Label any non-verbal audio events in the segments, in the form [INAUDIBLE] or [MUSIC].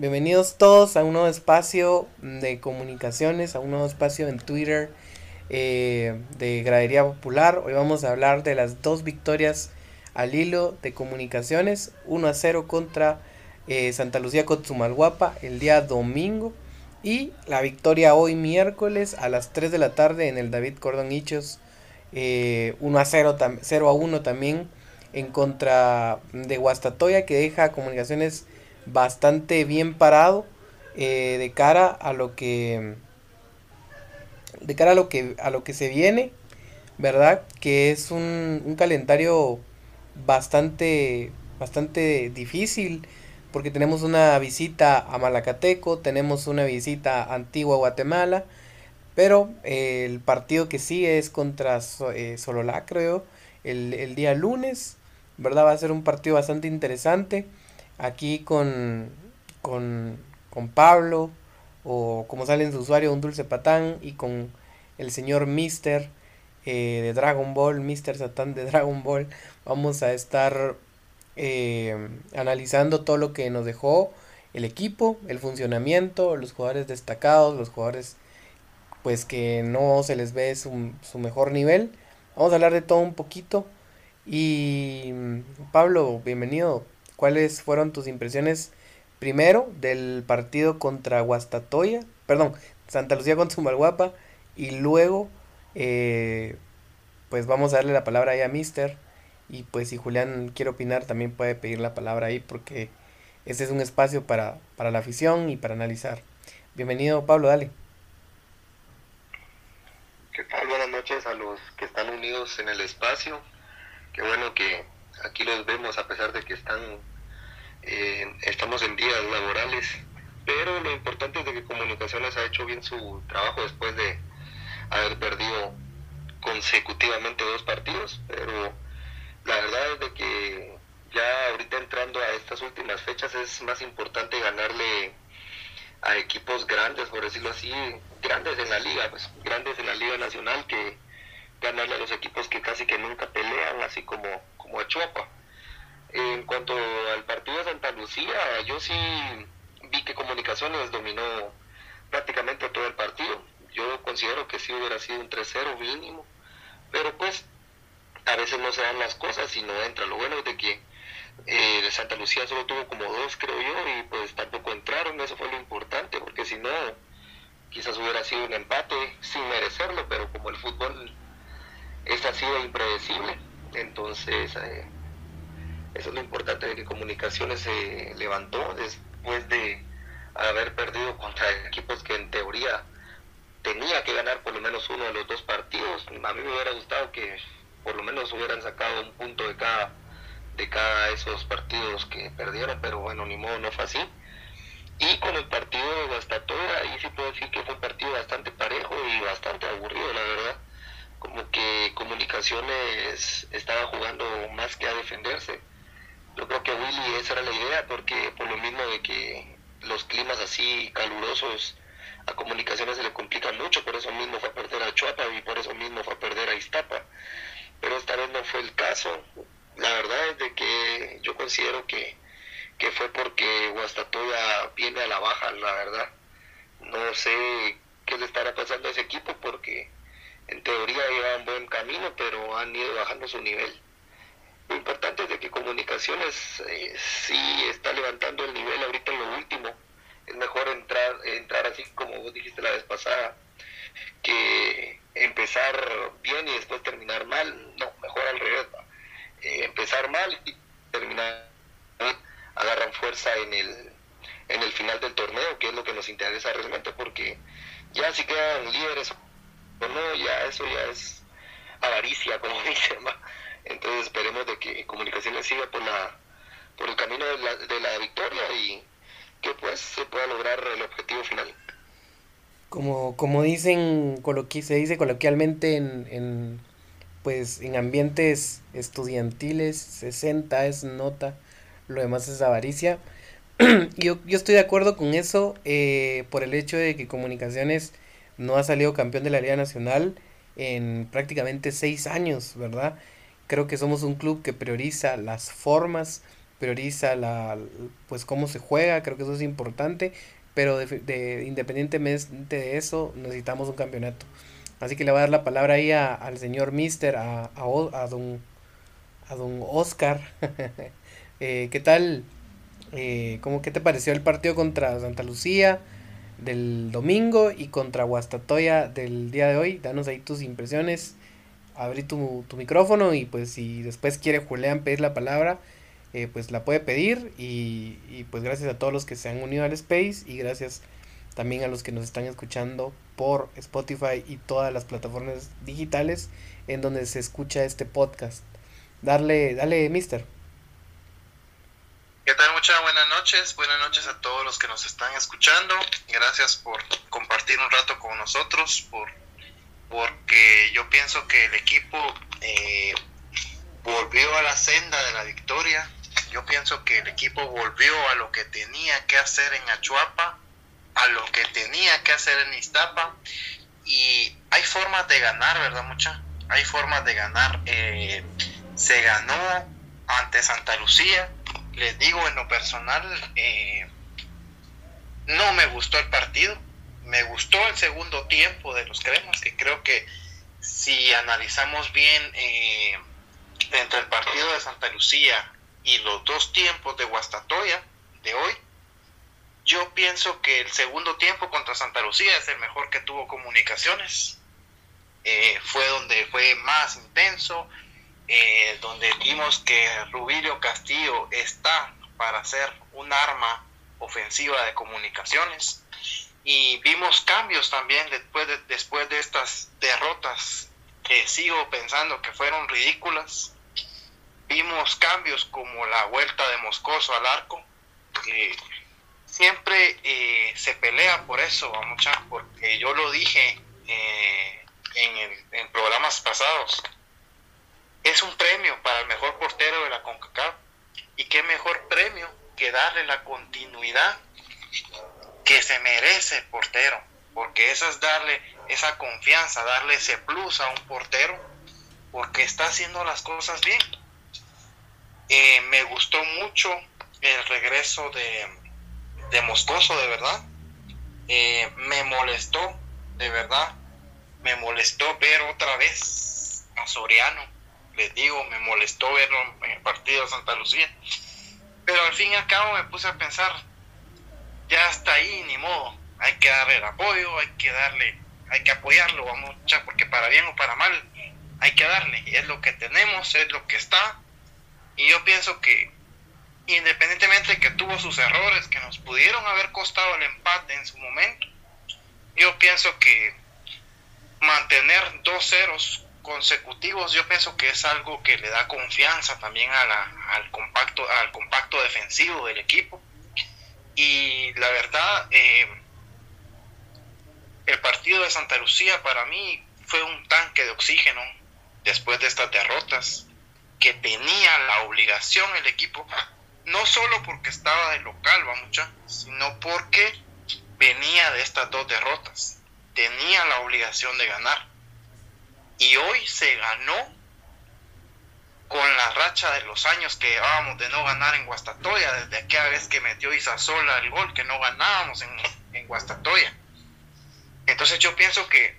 Bienvenidos todos a un nuevo espacio de comunicaciones, a un nuevo espacio en Twitter eh, de Gradería Popular. Hoy vamos a hablar de las dos victorias al hilo de comunicaciones, 1 a 0 contra eh, Santa Lucía Cotzumalguapa el día domingo y la victoria hoy miércoles a las 3 de la tarde en el David Cordón Hichos, 1 eh, a 0, 0 a 1 también en contra de Guastatoya que deja comunicaciones bastante bien parado eh, de cara a lo que de cara a lo que a lo que se viene verdad que es un, un calendario bastante bastante difícil porque tenemos una visita a Malacateco tenemos una visita a Antigua Guatemala pero eh, el partido que sigue es contra eh, Sololá creo el, el día lunes verdad va a ser un partido bastante interesante aquí con, con, Pablo, o como sale en su usuario, un dulce patán, y con el señor Mister eh, de Dragon Ball, Mister Satán de [LAUGHS] Dragon Ball, vamos a estar eh, analizando todo lo que nos dejó el equipo, el funcionamiento, los jugadores destacados, los jugadores pues que no se les ve su, su mejor nivel. Vamos a hablar de todo un poquito. Y Pablo, bienvenido. ¿Cuáles fueron tus impresiones primero del partido contra Guastatoya? Perdón, Santa Lucía con Zumalguapa. Y luego, eh, pues vamos a darle la palabra ahí a Mister. Y pues si Julián quiere opinar, también puede pedir la palabra ahí porque este es un espacio para, para la afición y para analizar. Bienvenido, Pablo, dale. ¿Qué tal? Buenas noches a los que están unidos en el espacio. Qué bueno que aquí los vemos a pesar de que están eh, estamos en días laborales, pero lo importante es de que Comunicaciones ha hecho bien su trabajo después de haber perdido consecutivamente dos partidos, pero la verdad es de que ya ahorita entrando a estas últimas fechas es más importante ganarle a equipos grandes, por decirlo así, grandes en la liga, pues grandes en la liga nacional que ganarle a los equipos que casi que nunca pelean, así como, como a. En cuanto al partido de Santa Lucía, yo sí vi que Comunicaciones dominó prácticamente todo el partido. Yo considero que sí hubiera sido un 3-0 mínimo, pero pues a veces no se dan las cosas y no entra. Lo bueno es de que eh, Santa Lucía solo tuvo como dos, creo yo, y pues tampoco entraron. Eso fue lo importante, porque si no, quizás hubiera sido un empate sin merecerlo, pero como el fútbol es así de impredecible, entonces... Eh, eso es lo importante de que Comunicaciones se levantó después de haber perdido contra equipos que en teoría tenía que ganar por lo menos uno de los dos partidos. A mí me hubiera gustado que por lo menos hubieran sacado un punto de cada de cada esos partidos que perdieron, pero bueno, ni modo, no fue así. Y con el partido de Guastatoya, ahí sí puedo decir que fue un partido bastante parejo y bastante aburrido, la verdad. Como que Comunicaciones estaba jugando más que a defenderse yo creo que Willy esa era la idea, porque por lo mismo de que los climas así calurosos a comunicaciones se le complican mucho, por eso mismo fue a perder a Chuapa y por eso mismo fue a perder a Iztapa. Pero esta vez no fue el caso. La verdad es de que yo considero que, que fue porque Guastatoya viene a la baja, la verdad. No sé qué le estará pasando a ese equipo porque en teoría llevan buen camino, pero han ido bajando su nivel. Lo importante es de que comunicaciones eh, sí está levantando el nivel ahorita en lo último. Es mejor entrar, entrar así como vos dijiste la vez pasada, que empezar bien y después terminar mal. No, mejor al revés. Eh, empezar mal y terminar. Agarran fuerza en el, en el final del torneo, que es lo que nos interesa realmente, porque ya si quedan líderes o no, ya eso ya es avaricia, como [LAUGHS] dicen. Entonces esperemos de que Comunicaciones siga por la por el camino de la, de la victoria y que pues se pueda lograr el objetivo final. Como, como dicen, se dice coloquialmente en, en, pues, en ambientes estudiantiles, 60 es nota, lo demás es avaricia. [CLEARS THROAT] yo, yo estoy de acuerdo con eso eh, por el hecho de que Comunicaciones no ha salido campeón de la Liga Nacional en prácticamente seis años, ¿verdad? Creo que somos un club que prioriza las formas prioriza la, pues cómo se juega, creo que eso es importante, pero de, independientemente de eso, necesitamos un campeonato. Así que le voy a dar la palabra ahí al señor Mister, a, a, a, don, a don Oscar. [LAUGHS] eh, ¿Qué tal? Eh, ¿cómo, ¿Qué te pareció el partido contra Santa Lucía del domingo y contra Guastatoya del día de hoy? Danos ahí tus impresiones. Abrí tu, micrófono y pues si después quiere Julián pedir la palabra, eh, pues la puede pedir y, y, pues gracias a todos los que se han unido al space y gracias también a los que nos están escuchando por Spotify y todas las plataformas digitales en donde se escucha este podcast. Darle, dale, mister. ¿Qué tal? Muchas buenas noches. Buenas noches a todos los que nos están escuchando. Gracias por compartir un rato con nosotros, por porque yo pienso que el equipo eh, volvió a la senda de la victoria yo pienso que el equipo volvió a lo que tenía que hacer en Achuapa, a lo que tenía que hacer en Iztapa. Y hay formas de ganar, ¿verdad, mucha? Hay formas de ganar. Eh, se ganó ante Santa Lucía. Les digo en lo personal, eh, no me gustó el partido. Me gustó el segundo tiempo de los cremas, que creo que si analizamos bien eh, entre el partido de Santa Lucía y los dos tiempos de Guastatoya de hoy, yo pienso que el segundo tiempo contra Santa Lucía es el mejor que tuvo comunicaciones. Eh, fue donde fue más intenso, eh, donde vimos que Rubilio Castillo está para ser un arma ofensiva de comunicaciones. Y vimos cambios también después de, después de estas derrotas que sigo pensando que fueron ridículas vimos cambios como la vuelta de Moscoso al arco. siempre eh, se pelea por eso, mucha, porque yo lo dije eh, en, programas pasados. Es un premio para el mejor portero de la CONCACAF. Y qué mejor premio que darle la continuidad que se merece el portero. Porque eso es darle esa confianza, darle ese plus a un portero, porque está haciendo las cosas bien eh, me gustó mucho el regreso de, de Moscoso, de verdad. Eh, me molestó, de verdad. Me molestó ver otra vez a Soriano. Les digo, me molestó verlo en el partido de Santa Lucía. Pero al fin y al cabo me puse a pensar, ya está ahí, ni modo. Hay que darle el apoyo, hay que darle, hay que apoyarlo, vamos, porque para bien o para mal, hay que darle. Es lo que tenemos, es lo que está y yo pienso que independientemente de que tuvo sus errores que nos pudieron haber costado el empate en su momento, yo pienso que mantener dos ceros consecutivos, yo pienso que es algo que le da confianza también a la, al, compacto, al compacto defensivo del equipo. Y la verdad, eh, el partido de Santa Lucía para mí fue un tanque de oxígeno después de estas derrotas que tenía la obligación el equipo, no solo porque estaba de local, va mucha, sino porque venía de estas dos derrotas. Tenía la obligación de ganar. Y hoy se ganó con la racha de los años que llevábamos de no ganar en Guastatoya, desde aquella vez que metió Isasola el gol, que no ganábamos en, en Guastatoya. Entonces yo pienso que,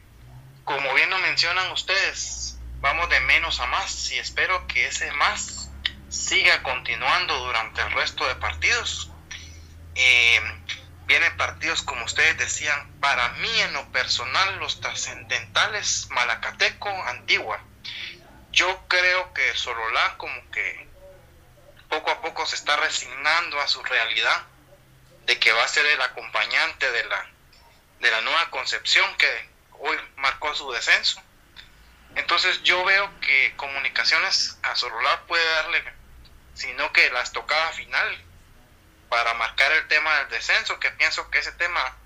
como bien lo mencionan ustedes, vamos de menos a más y espero que ese más siga continuando durante el resto de partidos. Eh, vienen partidos, como ustedes decían, para mí en lo personal, los trascendentales Malacateco, Antigua. Yo creo que Sololá como que poco a poco se está resignando a su realidad de que va a ser el acompañante de la, de la nueva concepción que hoy marcó su descenso entonces yo veo que Comunicaciones a Sorolar puede darle, sino que la estocada final para marcar el tema del descenso, que pienso que ese tema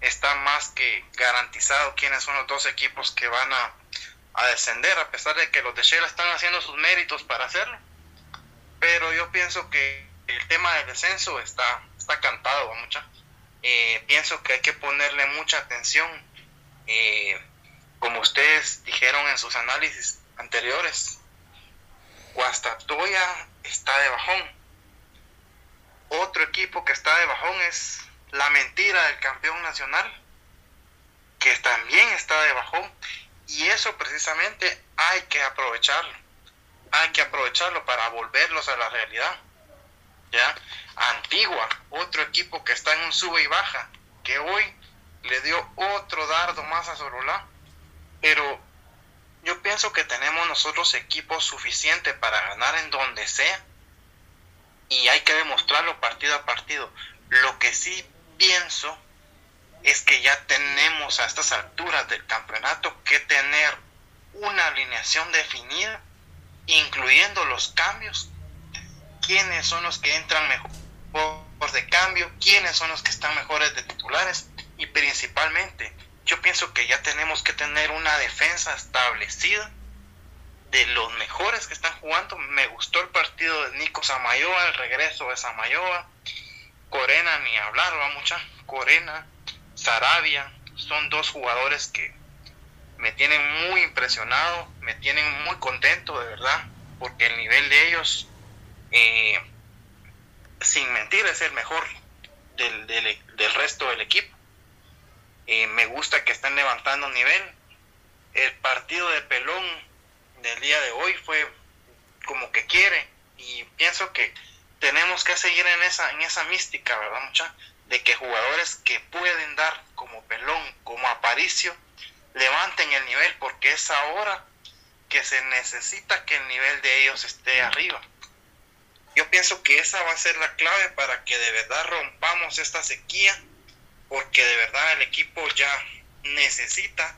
está más que garantizado quiénes son los dos equipos que van a, descender, a pesar de que los de Shell están haciendo sus méritos para hacerlo. Pero yo pienso que el tema del descenso está, está cantado, mucha. Eh, pienso que hay que ponerle mucha atención. Eh, como ustedes dijeron en sus análisis anteriores, Guastatoya está de bajón. Otro equipo que está de bajón es la mentira del campeón nacional, que también está de bajón. Y eso precisamente hay que aprovecharlo. Hay que aprovecharlo para volverlos a la realidad. ¿Ya? Antigua, otro equipo que está en un sube y baja, que hoy le dio otro dardo más a Sorolá. Pero yo pienso que tenemos nosotros equipos suficientes para ganar en donde sea y hay que demostrarlo partido a partido. Lo que sí pienso es que ya tenemos a estas alturas del campeonato que tener una alineación definida, incluyendo los cambios, quiénes son los que entran mejor de cambio, quiénes son los que están mejores de titulares y principalmente yo pienso que ya tenemos que tener una defensa establecida de los mejores que están jugando. Me gustó el partido de Nico Samayoa, el regreso de Samayoa. Corena, ni hablar, va mucha. Corena, Sarabia, son dos jugadores que me tienen muy impresionado, me tienen muy contento, de verdad, porque el nivel de ellos, eh, sin mentir, es el mejor del, del resto del equipo. Eh, me gusta que estén levantando nivel. El partido de Pelón del día de hoy fue como que quiere y pienso que tenemos que seguir en esa, en esa mística, ¿verdad, mucha? De que jugadores que pueden dar como Pelón, como Aparicio, levanten el nivel porque es ahora que se necesita que el nivel de ellos esté arriba. Yo pienso que esa va a ser la clave para que de verdad rompamos esta sequía porque de verdad el equipo ya necesita,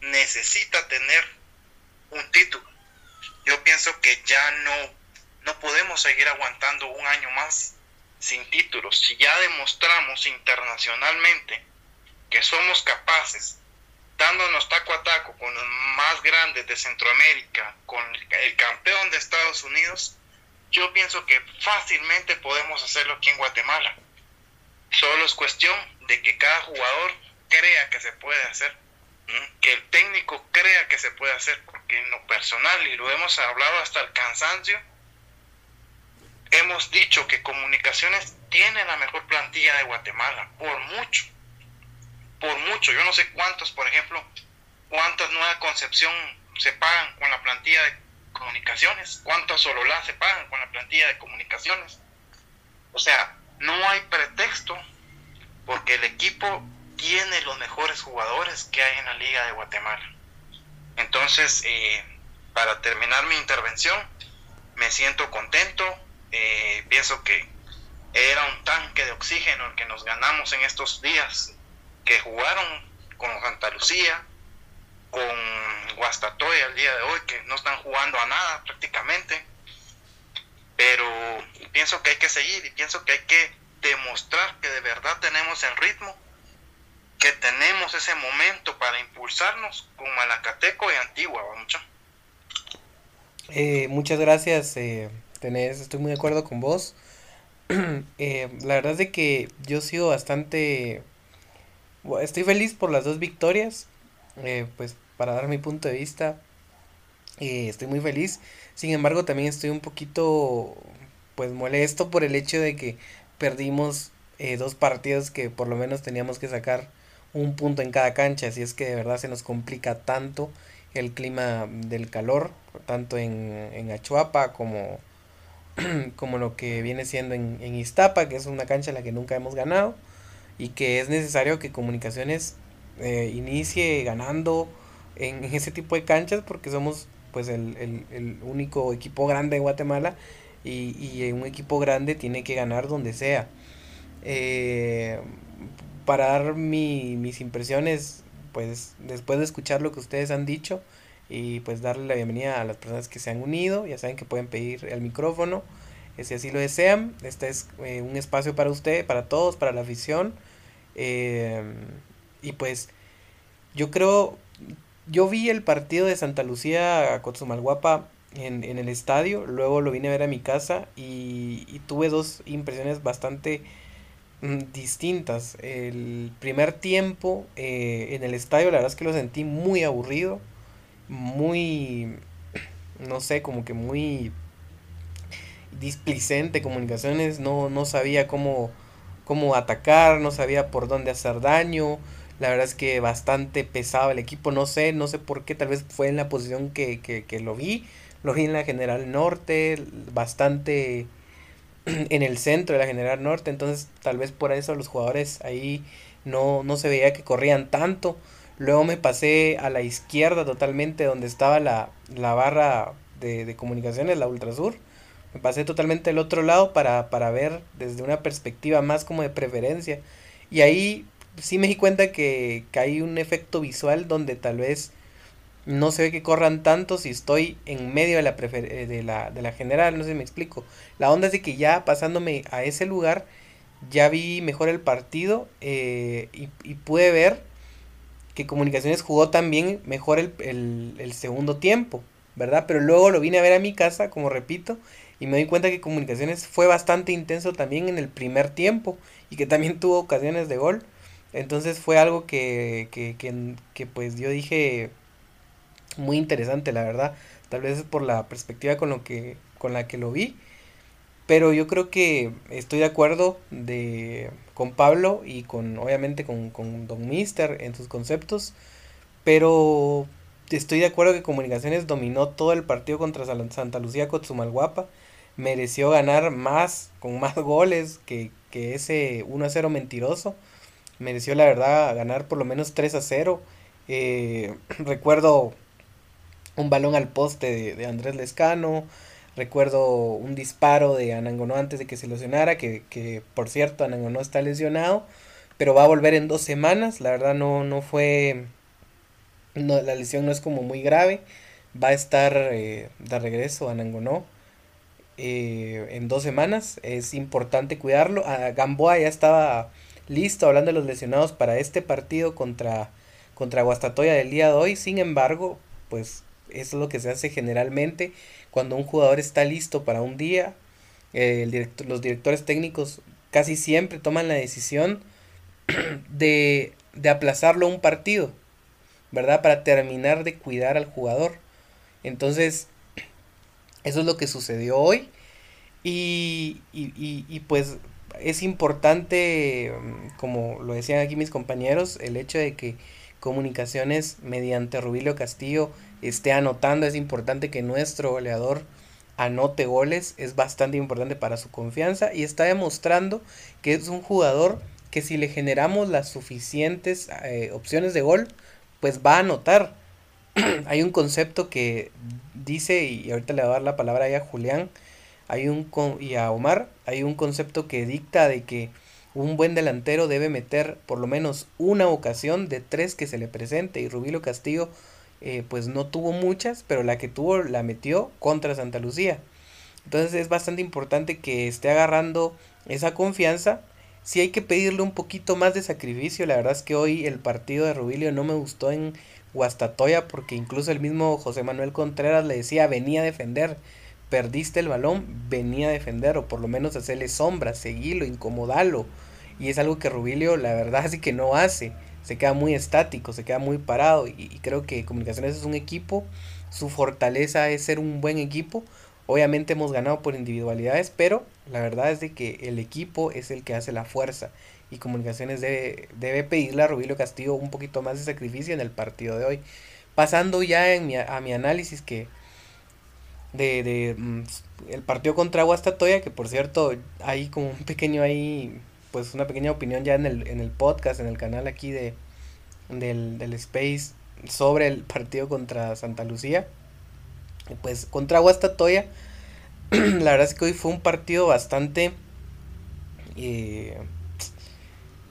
necesita tener un título. Yo pienso que ya no, no podemos seguir aguantando un año más sin títulos. Si ya demostramos internacionalmente que somos capaces, dándonos taco a taco con los más grandes de Centroamérica, con el campeón de Estados Unidos, yo pienso que fácilmente podemos hacerlo aquí en Guatemala. Solo es cuestión de que cada jugador crea que se puede hacer, que el técnico crea que se puede hacer, porque en lo personal, y lo hemos hablado hasta el cansancio, hemos dicho que Comunicaciones tiene la mejor plantilla de Guatemala, por mucho, por mucho. Yo no sé cuántos, por ejemplo, cuántas Nueva Concepción se pagan con la plantilla de Comunicaciones, cuántos Sololá se pagan con la plantilla de Comunicaciones. O sea, no hay pretexto porque el equipo tiene los mejores jugadores que hay en la Liga de Guatemala. Entonces, eh, para terminar mi intervención, me siento contento, eh, pienso que era un tanque de oxígeno el que nos ganamos en estos días que jugaron con Santa Lucía, con Guastatoy al día de hoy, que no están jugando a nada prácticamente. Pero pienso que hay que seguir y pienso que hay que demostrar que de verdad tenemos el ritmo, que tenemos ese momento para impulsarnos con Malacateco y Antigua, mucho. Eh, muchas gracias, eh, tenés, estoy muy de acuerdo con vos. [CLEARS THROAT] eh, la verdad es de que yo sigo bastante... Estoy feliz por las dos victorias, eh, pues para dar mi punto de vista, eh, estoy muy feliz. Sin embargo, también estoy un poquito, pues molesto por el hecho de que perdimos eh, dos partidos que por lo menos teníamos que sacar un punto en cada cancha, así es que de verdad se nos complica tanto el clima del calor, tanto en, en Achuapa como, [CLEARS THROAT] como lo que viene siendo en, en Iztapa, que es una cancha en la que nunca hemos ganado y que es necesario que Comunicaciones eh, inicie ganando en, ese tipo de canchas porque somos pues el, el, el único equipo grande de Guatemala y, y un equipo grande tiene que ganar donde sea. Eh, para dar mi, mis impresiones, pues después de escuchar lo que ustedes han dicho y pues darle la bienvenida a las personas que se han unido, ya saben que pueden pedir el micrófono, eh, si así lo desean. Este es eh, un espacio para ustedes, para todos, para la afición. y pues yo creo, yo vi el partido de Santa Lucía con Malguapa en, en el estadio, luego lo vine a ver a mi casa y, y tuve dos impresiones bastante distintas. El primer tiempo eh, en el estadio, la verdad es que lo sentí muy aburrido, muy, no sé, como que muy displicente comunicaciones, no, no sabía cómo, cómo atacar, no sabía por dónde hacer daño. La verdad es que bastante pesado el equipo, no sé, no sé por qué, tal vez fue en la posición que, que lo vi, lo vi en la General Norte, bastante [CLEARS THROAT] en el centro de la General Norte, entonces tal vez por eso los jugadores ahí no, no se veía que corrían tanto. Luego me pasé a la izquierda totalmente donde estaba la, la barra de, de, comunicaciones, la Ultrasur. Me pasé totalmente al otro lado para, para ver desde una perspectiva más como de preferencia. Y ahí sí me di cuenta que, que hay un efecto visual donde tal vez no se ve que corran tanto si estoy en medio de la, eh, de la, de la general, no sé si me explico. La onda es de que ya pasándome a ese lugar, ya vi mejor el partido eh, y, y, pude ver que Comunicaciones jugó también mejor el, el, segundo tiempo, ¿verdad? Pero luego lo vine a ver a mi casa, como repito, y me di cuenta que Comunicaciones fue bastante intenso también en el primer tiempo y que también tuvo ocasiones de gol. Entonces fue algo que, que, que, que pues yo dije muy interesante, la verdad. Tal vez es por la perspectiva con, lo que, con la que lo vi. Pero yo creo que estoy de acuerdo de, con Pablo y con obviamente con, con Don Mister en sus conceptos. Pero estoy de acuerdo que Comunicaciones dominó todo el partido contra Santa Lucía Cotzumalguapa. Mereció ganar más, con más goles que, que ese 1 a 0 mentiroso. Mereció la verdad ganar por lo menos 3 a 0. Eh, [CLEARS THROAT] recuerdo un balón al poste de, Andrés Lescano. Recuerdo un disparo de Anangonó antes de que se lesionara, que, que por cierto Anangonó está lesionado, pero va a volver en dos semanas. La verdad no, no fue, no, la lesión no es como muy grave. Va a estar eh, de regreso Anangonó eh, en dos semanas. Es importante cuidarlo. A Gamboa ya estaba listo hablando de los lesionados para este partido contra, contra Guastatoya del día de hoy. Sin embargo, pues es lo que se hace generalmente cuando un jugador está listo para un día. Eh, los directores técnicos casi siempre toman la decisión [CLEARS THROAT] de, de aplazarlo un partido, ¿verdad? Para terminar de cuidar al jugador. Entonces, [CLEARS THROAT] eso es lo que sucedió hoy. Y, y, y, y, pues es importante, mm, como lo decían aquí mis compañeros, el hecho de que comunicaciones mediante Rubilio Castillo esté anotando. Es importante que nuestro goleador anote goles. Es bastante importante para su confianza. Y está demostrando que es un jugador que si le generamos las suficientes eh, opciones de gol, pues va a anotar. [CLEARS THROAT] hay un concepto que dice, y ahorita le voy a dar la palabra a Julián hay un, y a Omar, hay un concepto que dicta de que un buen delantero debe meter por lo menos una ocasión de tres que se le presente. Y Rubilo Castillo eh, pues no tuvo muchas, pero la que tuvo la metió contra Santa Lucía. Entonces es bastante importante que esté agarrando esa confianza. Si hay que pedirle un poquito más de sacrificio, la verdad es que hoy el partido de Rubilio no me gustó en Guastatoya porque incluso el mismo José Manuel Contreras le decía venía a defender, perdiste el balón, venía a defender o por lo menos hacerle sombra, seguirlo, incomodalo. Y es algo que Rubilio la verdad [LAUGHS] sí que no hace se queda muy estático, se queda muy parado y, creo que Comunicaciones es un equipo, su fortaleza es ser un buen equipo. Obviamente hemos ganado por individualidades, pero la verdad es de que el equipo es el que hace la fuerza y Comunicaciones debe, debe pedirle a Rubilio Castillo un poquito más de sacrificio en el partido de hoy. Pasando ya en mi, a mi análisis que de, de mm, el partido contra Guastatoya, que por cierto hay como un pequeño ahí pues una pequeña opinión ya en el, en el podcast, en el canal aquí de del, del Space sobre el partido contra Santa Lucía. Pues contra Guastatoya, [CLEARS THROAT] la verdad es que hoy fue un partido bastante eh,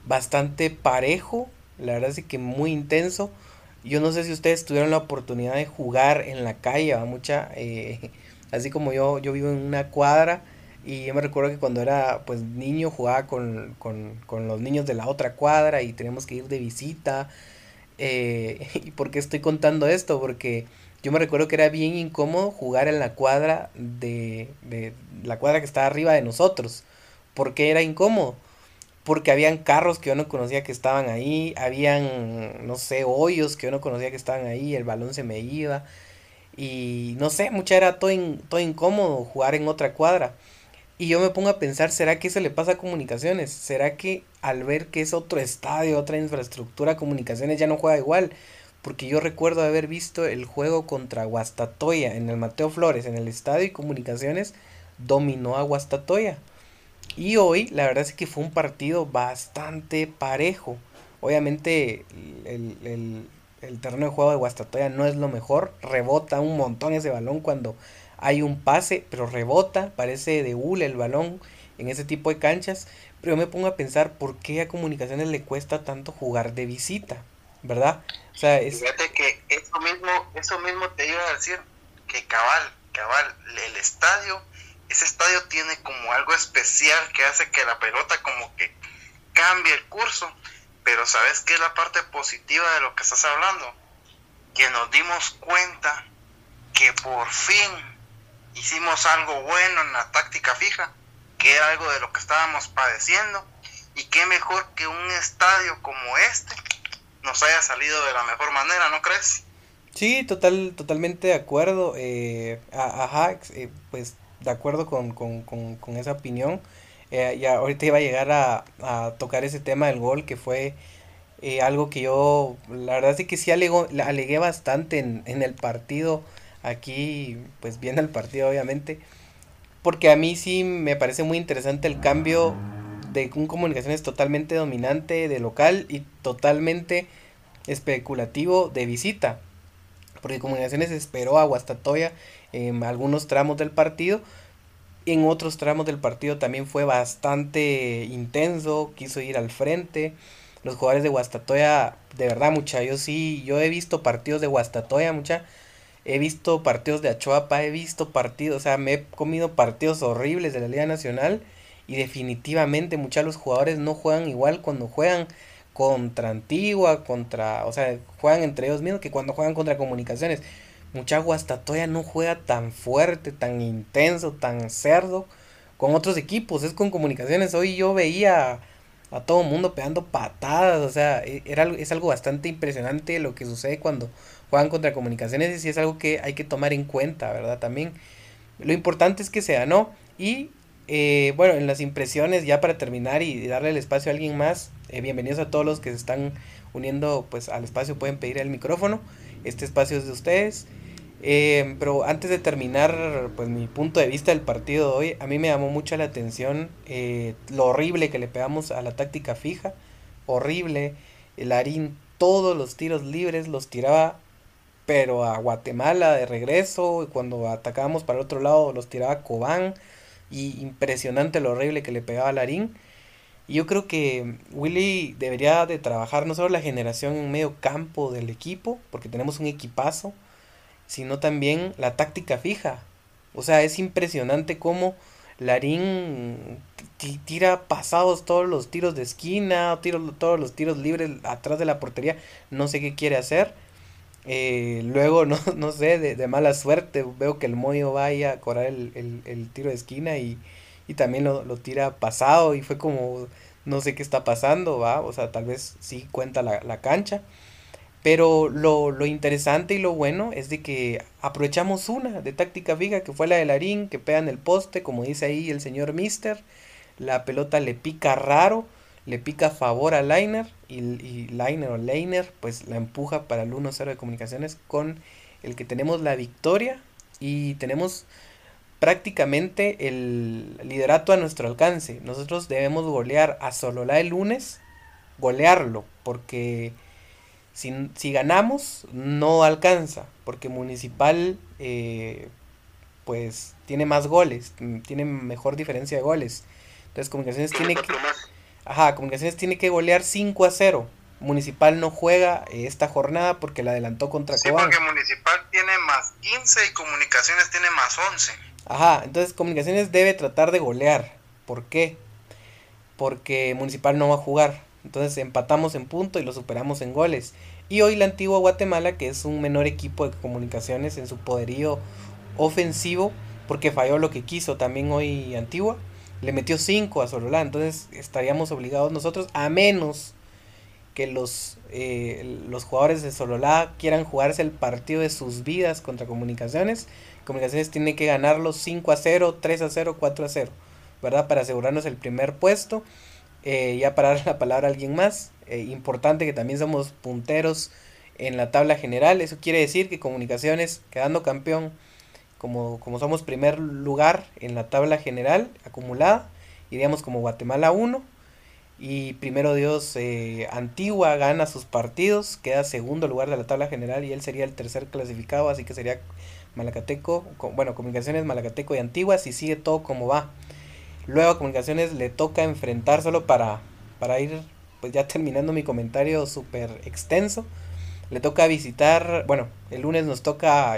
bastante parejo, la verdad es que muy intenso. Yo no sé si ustedes tuvieron la oportunidad de jugar en la calle, mucha, eh, [LAUGHS] así como yo, yo vivo en una cuadra y yo me recuerdo que cuando era pues niño jugaba con, con, con los niños de la otra cuadra y teníamos que ir de visita. Eh, [LAUGHS] ¿Y por qué estoy contando esto? Porque yo me recuerdo que era bien incómodo jugar en la cuadra de, de la cuadra que estaba arriba de nosotros. ¿Por qué era incómodo? Porque habían carros que yo no conocía que estaban ahí, habían, no sé, hoyos que yo no conocía que estaban ahí, el balón se me iba. y no sé, mucha era todo, todo incómodo jugar en otra cuadra. Y yo me pongo a pensar, ¿será que eso le pasa a comunicaciones? ¿Será que al ver que es otro estadio, otra infraestructura, comunicaciones ya no juega igual? Porque yo recuerdo haber visto el juego contra Guastatoya en el Mateo Flores, en el estadio y comunicaciones dominó a Guastatoya. Y hoy la verdad es que fue un partido bastante parejo. Obviamente el, el, el terreno de juego de Guastatoya no es lo mejor. Rebota un montón ese balón cuando hay un pase, pero rebota, parece de hule el balón en ese tipo de canchas. Pero yo me pongo a pensar por qué a Comunicaciones le cuesta tanto jugar de visita, ¿verdad? O sea, es... Fíjate que eso mismo, eso mismo te iba a decir, que cabal, cabal, el estadio, ese estadio tiene como algo especial que hace que la pelota como que cambie el curso. Pero ¿sabes qué es la parte positiva de lo que estás hablando? Que nos dimos cuenta que por fin hicimos algo bueno en la táctica fija, que era algo de lo que estábamos padeciendo, y qué mejor que un estadio como este nos haya salido de la mejor manera, ¿no crees? Sí, total, totalmente de acuerdo. Eh, ajá, eh, pues de acuerdo con, con, con, esa opinión. Eh, ya ahorita iba a llegar a, a, tocar ese tema del gol, que fue eh, algo que yo, la verdad es que sí alego, alegué bastante en, en el partido aquí, pues viendo el partido obviamente, porque a mí sí me parece muy interesante el cambio de un comunicaciones totalmente dominante de local y totalmente especulativo de visita. Porque Comunicaciones esperó a Guastatoya en algunos tramos del partido. En otros tramos del partido también fue bastante intenso, quiso ir al frente. Los jugadores de Guastatoya, de verdad, mucha, yo sí, yo he visto partidos de Guastatoya, mucha, he visto partidos de Achoapa, he visto partidos, o sea, me he comido partidos horribles de la Liga Nacional y definitivamente muchos los jugadores no juegan igual cuando juegan contra Antigua, contra, o sea, juegan entre ellos mismos que cuando juegan contra Comunicaciones. Mucha Guastatoya no juega tan fuerte, tan intenso, tan cerdo con otros equipos, es con Comunicaciones. Hoy yo veía a todo mundo pegando patadas, o sea, e, era, es algo bastante impresionante lo que sucede cuando juegan contra comunicaciones y es algo que hay que tomar en cuenta, ¿verdad? También lo importante es que se ganó y eh, bueno, en las impresiones ya para terminar y darle el espacio a alguien más, eh, bienvenidos a todos los que se están uniendo pues al espacio, pueden pedir el micrófono, este espacio es de ustedes. Eh, pero antes de terminar, pues mi punto de vista del partido de hoy, a mí me llamó mucho la atención lo horrible que le pegamos a la táctica fija, horrible. El Arín todos los tiros libres los tiraba pero a Guatemala de regreso, y cuando atacábamos para el otro lado los tiraba Cobán, y impresionante lo horrible que le pegaba a Larín. Y yo creo que Willy debería de trabajar no solo la generación en medio campo del equipo, porque tenemos un equipazo, sino también la táctica fija. O sea, es impresionante cómo Larín tira pasados todos los tiros de esquina, tiro, todos los tiros libres atrás de la portería, no sé qué quiere hacer eh, luego, [LAUGHS] no, no sé, de, mala suerte, veo que el Moyo vaya a cobrar el, tiro de esquina y, también lo, tira pasado y fue como, no sé qué está pasando, va, o sea, tal vez sí cuenta la, cancha. Pero lo, lo, interesante y lo bueno es de que aprovechamos una de táctica fija, que fue la de Larín, que pega en el poste, como dice ahí el señor Mister. La pelota le pica raro le pica a favor a Liner y, y Liner o Leiner pues la empuja para el 1-0 de comunicaciones con el que tenemos la victoria y tenemos prácticamente el liderato a nuestro alcance. Nosotros debemos golear a Sololá el lunes, golearlo, porque si, si ganamos no alcanza, porque Municipal eh, pues tiene más goles, tiene mejor diferencia de goles. Entonces Comunicaciones tiene que... Ajá, Comunicaciones tiene que golear 5 a 0. Municipal no juega esta jornada porque la adelantó contra sí, porque Municipal tiene más 15 y Comunicaciones tiene más 11. Ajá, entonces Comunicaciones debe tratar de golear. ¿Por qué? Porque Municipal no va a jugar. Entonces empatamos en punto y lo superamos en goles. Y hoy la antigua Guatemala, que es un menor equipo de comunicaciones en su poderío ofensivo, porque falló lo que quiso también hoy Antigua, le metió 5 a Sololá, entonces estaríamos obligados nosotros, a menos que los, eh, los jugadores de Sololá quieran jugarse el partido de sus vidas contra Comunicaciones. Comunicaciones tiene que ganarlo 5 a 0, 3 a 0, 4 a 0, ¿verdad? Para asegurarnos el primer puesto. Eh, ya para [LAUGHS] dar la palabra a alguien más, eh, importante que también somos punteros en la tabla general. Eso quiere decir que Comunicaciones, quedando campeón, como, como somos primer lugar en la tabla general acumulada, iríamos como Guatemala 1 y primero Dios, eh, Antigua gana sus partidos, queda segundo lugar de la tabla general y él sería el tercer clasificado, así que sería Malacateco, bueno, Comunicaciones, Malacateco y Antigua, si sigue todo como va. Luego a Comunicaciones le toca enfrentar solo para, para ir, pues ya terminando mi comentario súper extenso. Le toca visitar, bueno, el lunes nos toca,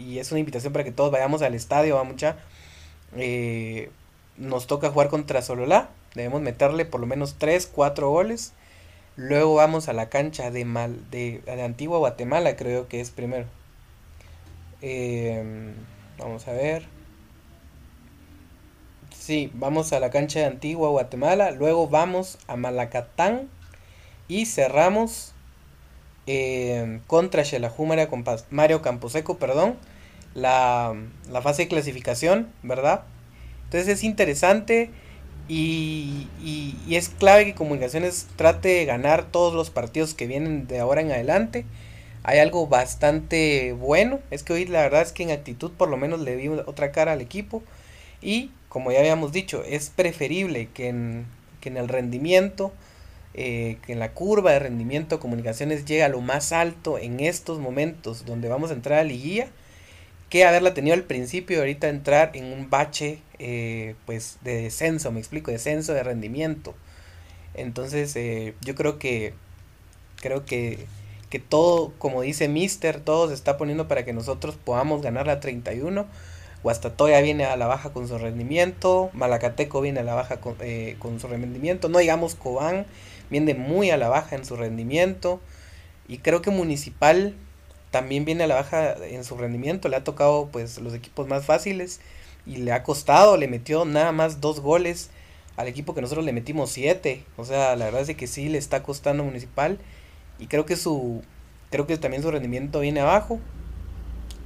y, es una invitación para que todos vayamos al estadio, va mucha. Eh, nos toca jugar contra Sololá Debemos meterle por lo menos 3, 4 goles. Luego vamos a la cancha de, Mal, de, Antigua Guatemala, creo que es primero. Em, vamos a ver. Sí, vamos a la cancha de Antigua Guatemala. Luego vamos a Malacatán. Y cerramos em, contra Xelajú Mario Camposeco, perdón. La, la fase de clasificación, ¿verdad? Entonces es interesante. Y, y, es clave que Comunicaciones trate de ganar todos los partidos que vienen de ahora en adelante. Hay algo bastante bueno. Es que hoy la verdad es que en actitud por lo menos le vi otra cara al equipo. Y como ya habíamos dicho, es preferible que en, que en el rendimiento, eh, que la curva de rendimiento Comunicaciones llegue a lo más alto en estos momentos donde vamos a entrar a liguilla que haberla tenido al principio ahorita entrar en un bache eh, pues de descenso, me explico, descenso de rendimiento. Entonces eh, yo creo que creo que, que todo, como dice Mister, todo se está poniendo para que nosotros podamos ganar la 31. Guastatoya viene a la baja con su rendimiento, Malacateco viene a la baja con, eh, con su rendimiento, no digamos Cobán viene muy a la baja en su rendimiento. Y creo que Municipal también viene a la baja en su rendimiento, le ha tocado pues los equipos más fáciles y le ha costado, le metió nada más dos goles al equipo que nosotros le metimos siete, o sea, la verdad es que sí le está costando Municipal. Y creo que su creo que también su rendimiento viene abajo.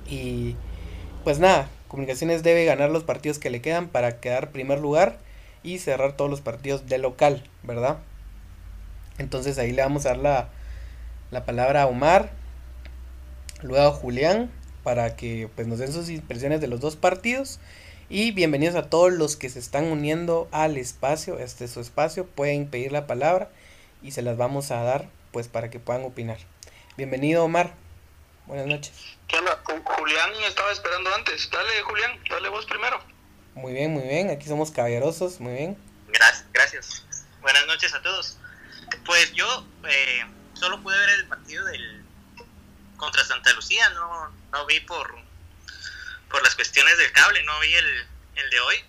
Y pues nada, Comunicaciones debe ganar los partidos que le quedan para quedar primer lugar y cerrar todos los partidos de local, ¿verdad? Entonces ahí le vamos a dar la, la palabra a Omar luego Julián para que pues, nos den sus impresiones de los dos partidos. Y bienvenidos a todos los que se están uniendo al espacio, este es su espacio, pueden pedir la palabra y se las vamos a dar pues para que puedan opinar. Bienvenido Omar, buenas noches. ¿Qué onda? Julián estaba esperando antes, dale Julián, dale vos primero. Muy bien, muy bien, aquí somos caballerosos, muy bien. Gracias, gracias. Buenas noches a todos. Pues yo eh, solo pude ver el partido del contra Santa Lucía, no, no vi por, por las cuestiones del cable, no vi el, el de hoy.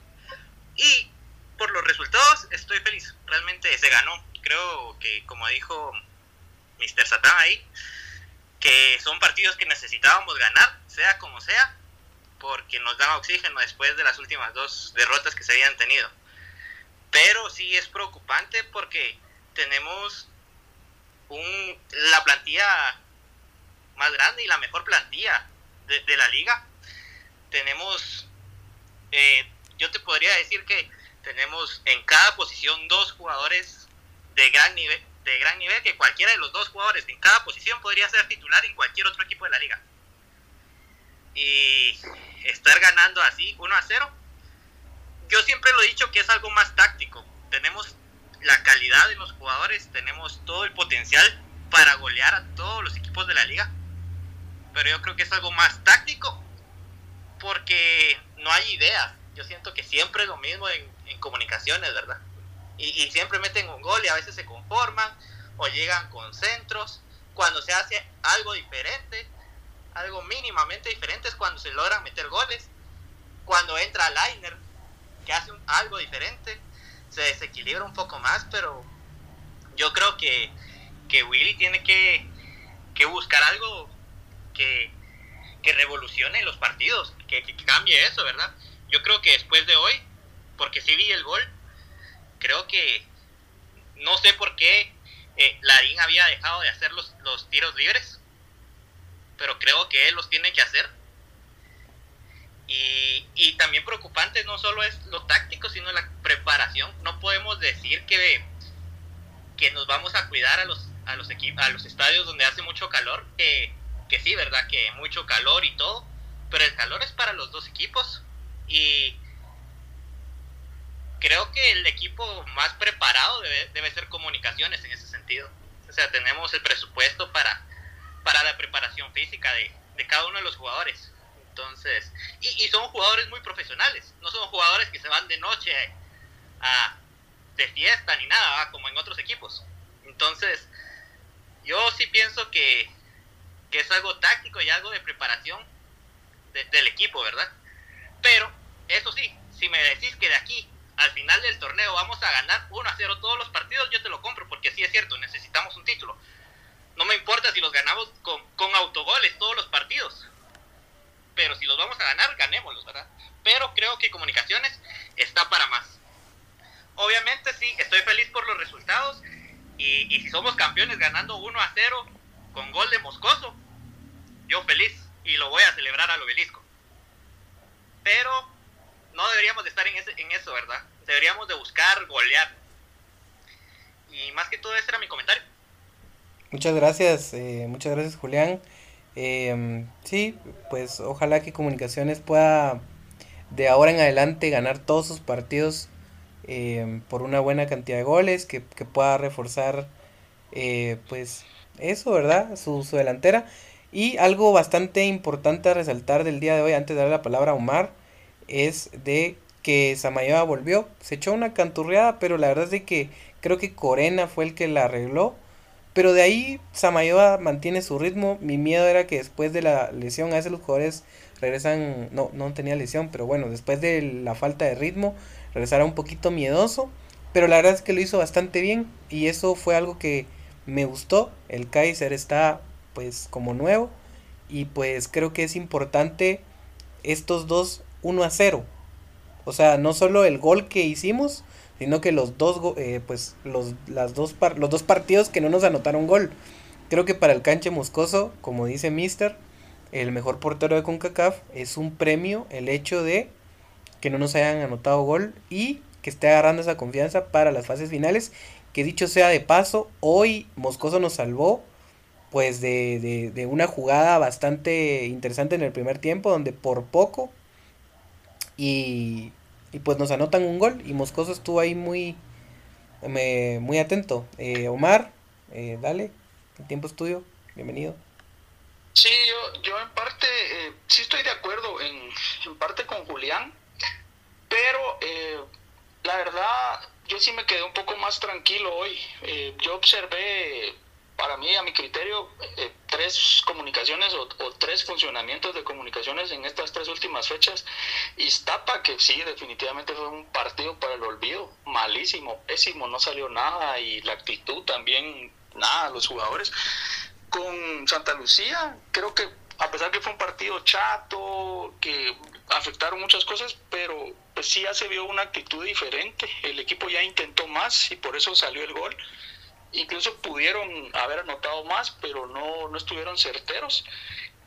Y por los resultados estoy feliz, realmente se ganó. Creo que como dijo Mr. Satán ahí, que son partidos que necesitábamos ganar, sea como sea, porque nos dan oxígeno después de las últimas dos derrotas que se habían tenido. Pero sí es preocupante porque tenemos un, la plantilla más grande y la mejor plantilla de, la liga. Tenemos, eh, yo te podría decir que tenemos en cada posición dos jugadores de gran nivel, de gran nivel que cualquiera de los dos jugadores en cada posición podría ser titular en cualquier otro equipo de la liga. Y estar ganando así 1 a 0, yo siempre lo he dicho que es algo más táctico. Tenemos la calidad de los jugadores, tenemos todo el potencial para golear a todos los equipos de la liga pero yo creo que es algo más táctico porque no hay ideas. Yo siento que siempre es lo mismo en, comunicaciones, ¿verdad? Y, siempre meten un gol y a veces se conforman o llegan con centros. Cuando se hace algo diferente, algo mínimamente diferente es cuando se logran meter goles. Cuando entra Liner, que hace algo diferente, se desequilibra un poco más, pero yo creo que, que Willy tiene que, que buscar algo que, revolucione los partidos, que, cambie eso, ¿verdad? Yo creo que después de hoy, porque sí vi el gol, creo que no sé por qué eh, Larín había dejado de hacer los, los tiros libres, pero creo que él los tiene que hacer. Y, y, también preocupante no solo es lo táctico, sino la preparación. No podemos decir que, que nos vamos a cuidar a los, a los, a los estadios donde hace mucho calor, que, que sí, ¿verdad? Que mucho calor y todo, pero el calor es para los dos equipos. Y creo que el equipo más preparado debe, debe ser comunicaciones en ese sentido. O sea, tenemos el presupuesto para, para la preparación física de, de cada uno de los jugadores. Entonces, y, son jugadores muy profesionales, no son jugadores que se van de noche a, de fiesta ni nada, como en otros equipos. Entonces, yo sí pienso que, que es algo táctico y algo de preparación de, del equipo, ¿verdad? Pero, eso sí, si me decís que de aquí al final del torneo vamos a ganar 1 a 0 todos los partidos, yo te lo compro, porque sí es cierto, necesitamos un título. No me importa si los ganamos con, con autogoles todos los partidos, pero si los vamos a ganar, ganémoslos, ¿verdad? Pero creo que Comunicaciones está para más. Obviamente sí, estoy feliz por los resultados y, y si somos campeones ganando 1 a 0 con gol de Moscoso, yo feliz y lo voy a celebrar al obelisco. Pero no deberíamos de estar en, ese, en eso, ¿verdad? Deberíamos de buscar golear. Y más que todo ese era mi comentario. Muchas gracias, eh, muchas gracias Julián. Eh, sí, pues ojalá que Comunicaciones pueda de ahora en adelante ganar todos sus partidos eh, por una buena cantidad de goles, que, que pueda reforzar eh, pues eso, ¿verdad? Su, su, delantera. Y algo bastante importante a resaltar del día de hoy, antes de darle la palabra a Omar, es de que Samayoa volvió. Se echó una canturreada, pero la verdad es de que creo que Corena fue el que la arregló. Pero de ahí Samayoa mantiene su ritmo. Mi miedo era que después de la lesión, a veces los jugadores regresan, no, no tenía lesión, pero bueno, después de la falta de ritmo, regresara un poquito miedoso. Pero la verdad es que lo hizo bastante bien y eso fue algo que me gustó. El Kaiser está pues como nuevo y pues creo que es importante estos dos 1 a 0. O sea, no solo el gol que hicimos, sino que los dos, eh, pues, los, las dos los dos partidos que no nos anotaron gol. Creo que para el canche moscoso, como dice Mister, el mejor portero de CONCACAF, es un premio el hecho de que no nos hayan anotado gol y que esté agarrando esa confianza para las fases finales. Que dicho sea de paso, hoy Moscoso nos salvó pues de, de una jugada bastante interesante en el primer tiempo, donde por poco y, y pues nos anotan un gol y Moscoso estuvo ahí muy, muy atento. Eh, Omar, eh, dale, el tiempo es tuyo, bienvenido. Sí, yo, yo en parte eh, sí estoy de acuerdo en, en parte con Julián, pero eh, la verdad yo sí me quedé un poco más tranquilo hoy. Eh, yo observé para mí, a mi criterio, eh, tres comunicaciones o, o, tres funcionamientos de comunicaciones en estas tres últimas fechas. Iztapa, que sí, definitivamente fue un partido para el olvido, malísimo, pésimo, no salió nada y la actitud también, nada, los jugadores. Con Santa Lucía, creo que a pesar que fue un partido chato, que afectaron muchas cosas, pero pues sí ya se vio una actitud diferente. El equipo ya intentó más y por eso salió el gol incluso pudieron haber anotado más, pero no, no estuvieron certeros.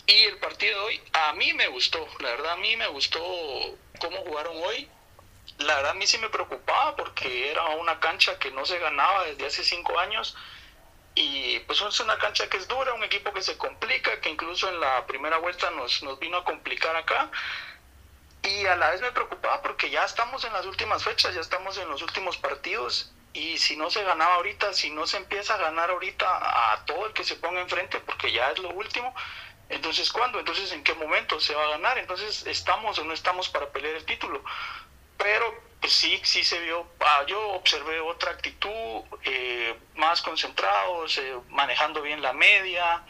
Y el partido de hoy a mí me gustó, la verdad a mí me gustó cómo jugaron hoy. La verdad a mí sí me preocupaba porque era una cancha que no se ganaba desde hace cinco años y pues es una cancha que es dura, un equipo que se complica, que incluso en la primera vuelta nos, nos vino a complicar acá. Y a la vez me preocupaba porque ya estamos en las últimas fechas, ya estamos en los últimos partidos y si no se ganaba ahorita, si no se empieza a ganar ahorita a todo el que se ponga enfrente, porque ya es lo último, entonces ¿cuándo? Entonces ¿en qué momento se va a ganar? Entonces ¿estamos o no estamos para pelear el título? Pero pues, sí, sí se vio, ah, yo observé otra actitud, eh, más concentrados, eh, manejando bien la media,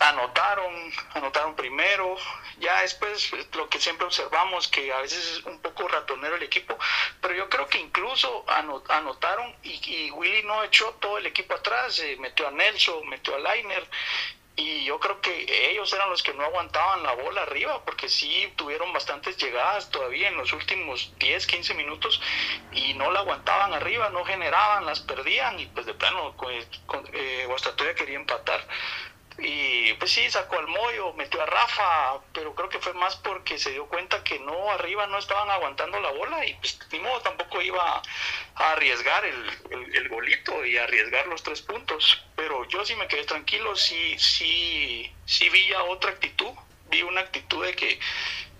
anotaron, anotaron primero, ya después lo que siempre observamos que a veces es un poco ratonero el equipo, pero yo creo que incluso anotaron y, y Willy no echó todo el equipo atrás, eh, metió a Nelson, metió a Lainer. Y yo creo que ellos eran los que no aguantaban la bola arriba, porque sí tuvieron bastantes llegadas todavía en los últimos 10, 15 minutos y no la aguantaban arriba, no generaban, las perdían y pues de plano pues, eh, Guastatoya quería empatar. Y pues sí, sacó al Moyo, metió a Rafa, pero creo que fue más porque se dio cuenta que no, arriba no estaban aguantando la bola y pues ni modo tampoco iba a arriesgar el, el, golito y arriesgar los tres puntos. Pero yo sí me quedé tranquilo, sí, sí, sí vi ya otra actitud, vi una actitud de que,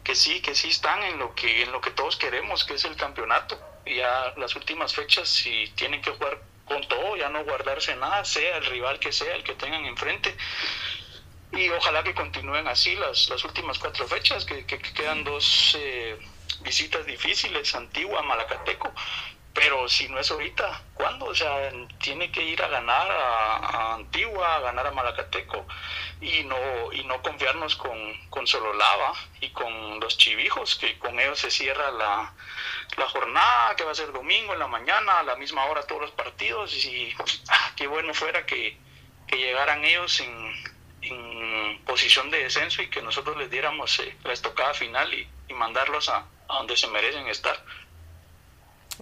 que sí, que sí están en lo que, en lo que todos queremos, que es el campeonato. Ya las últimas fechas, si tienen que jugar con todo, ya no guardarse nada, sea el rival que sea, el que tengan enfrente. Y ojalá que continúen así las, las últimas cuatro fechas, que, que, quedan dos eh, visitas difíciles, Antigua, Malacateco. Pero si no es ahorita, ¿cuándo? O sea, tiene que ir a ganar a, Antigua, a ganar a Malacateco y no, y no confiarnos con, con Sololava y con los chivijos, que con ellos se cierra la, la jornada, que va a ser domingo en la mañana, a la misma hora todos los partidos, y ah, qué bueno fuera que, llegaran ellos en, posición de descenso y que nosotros les diéramos eh, la estocada final y, mandarlos a, donde se merecen estar.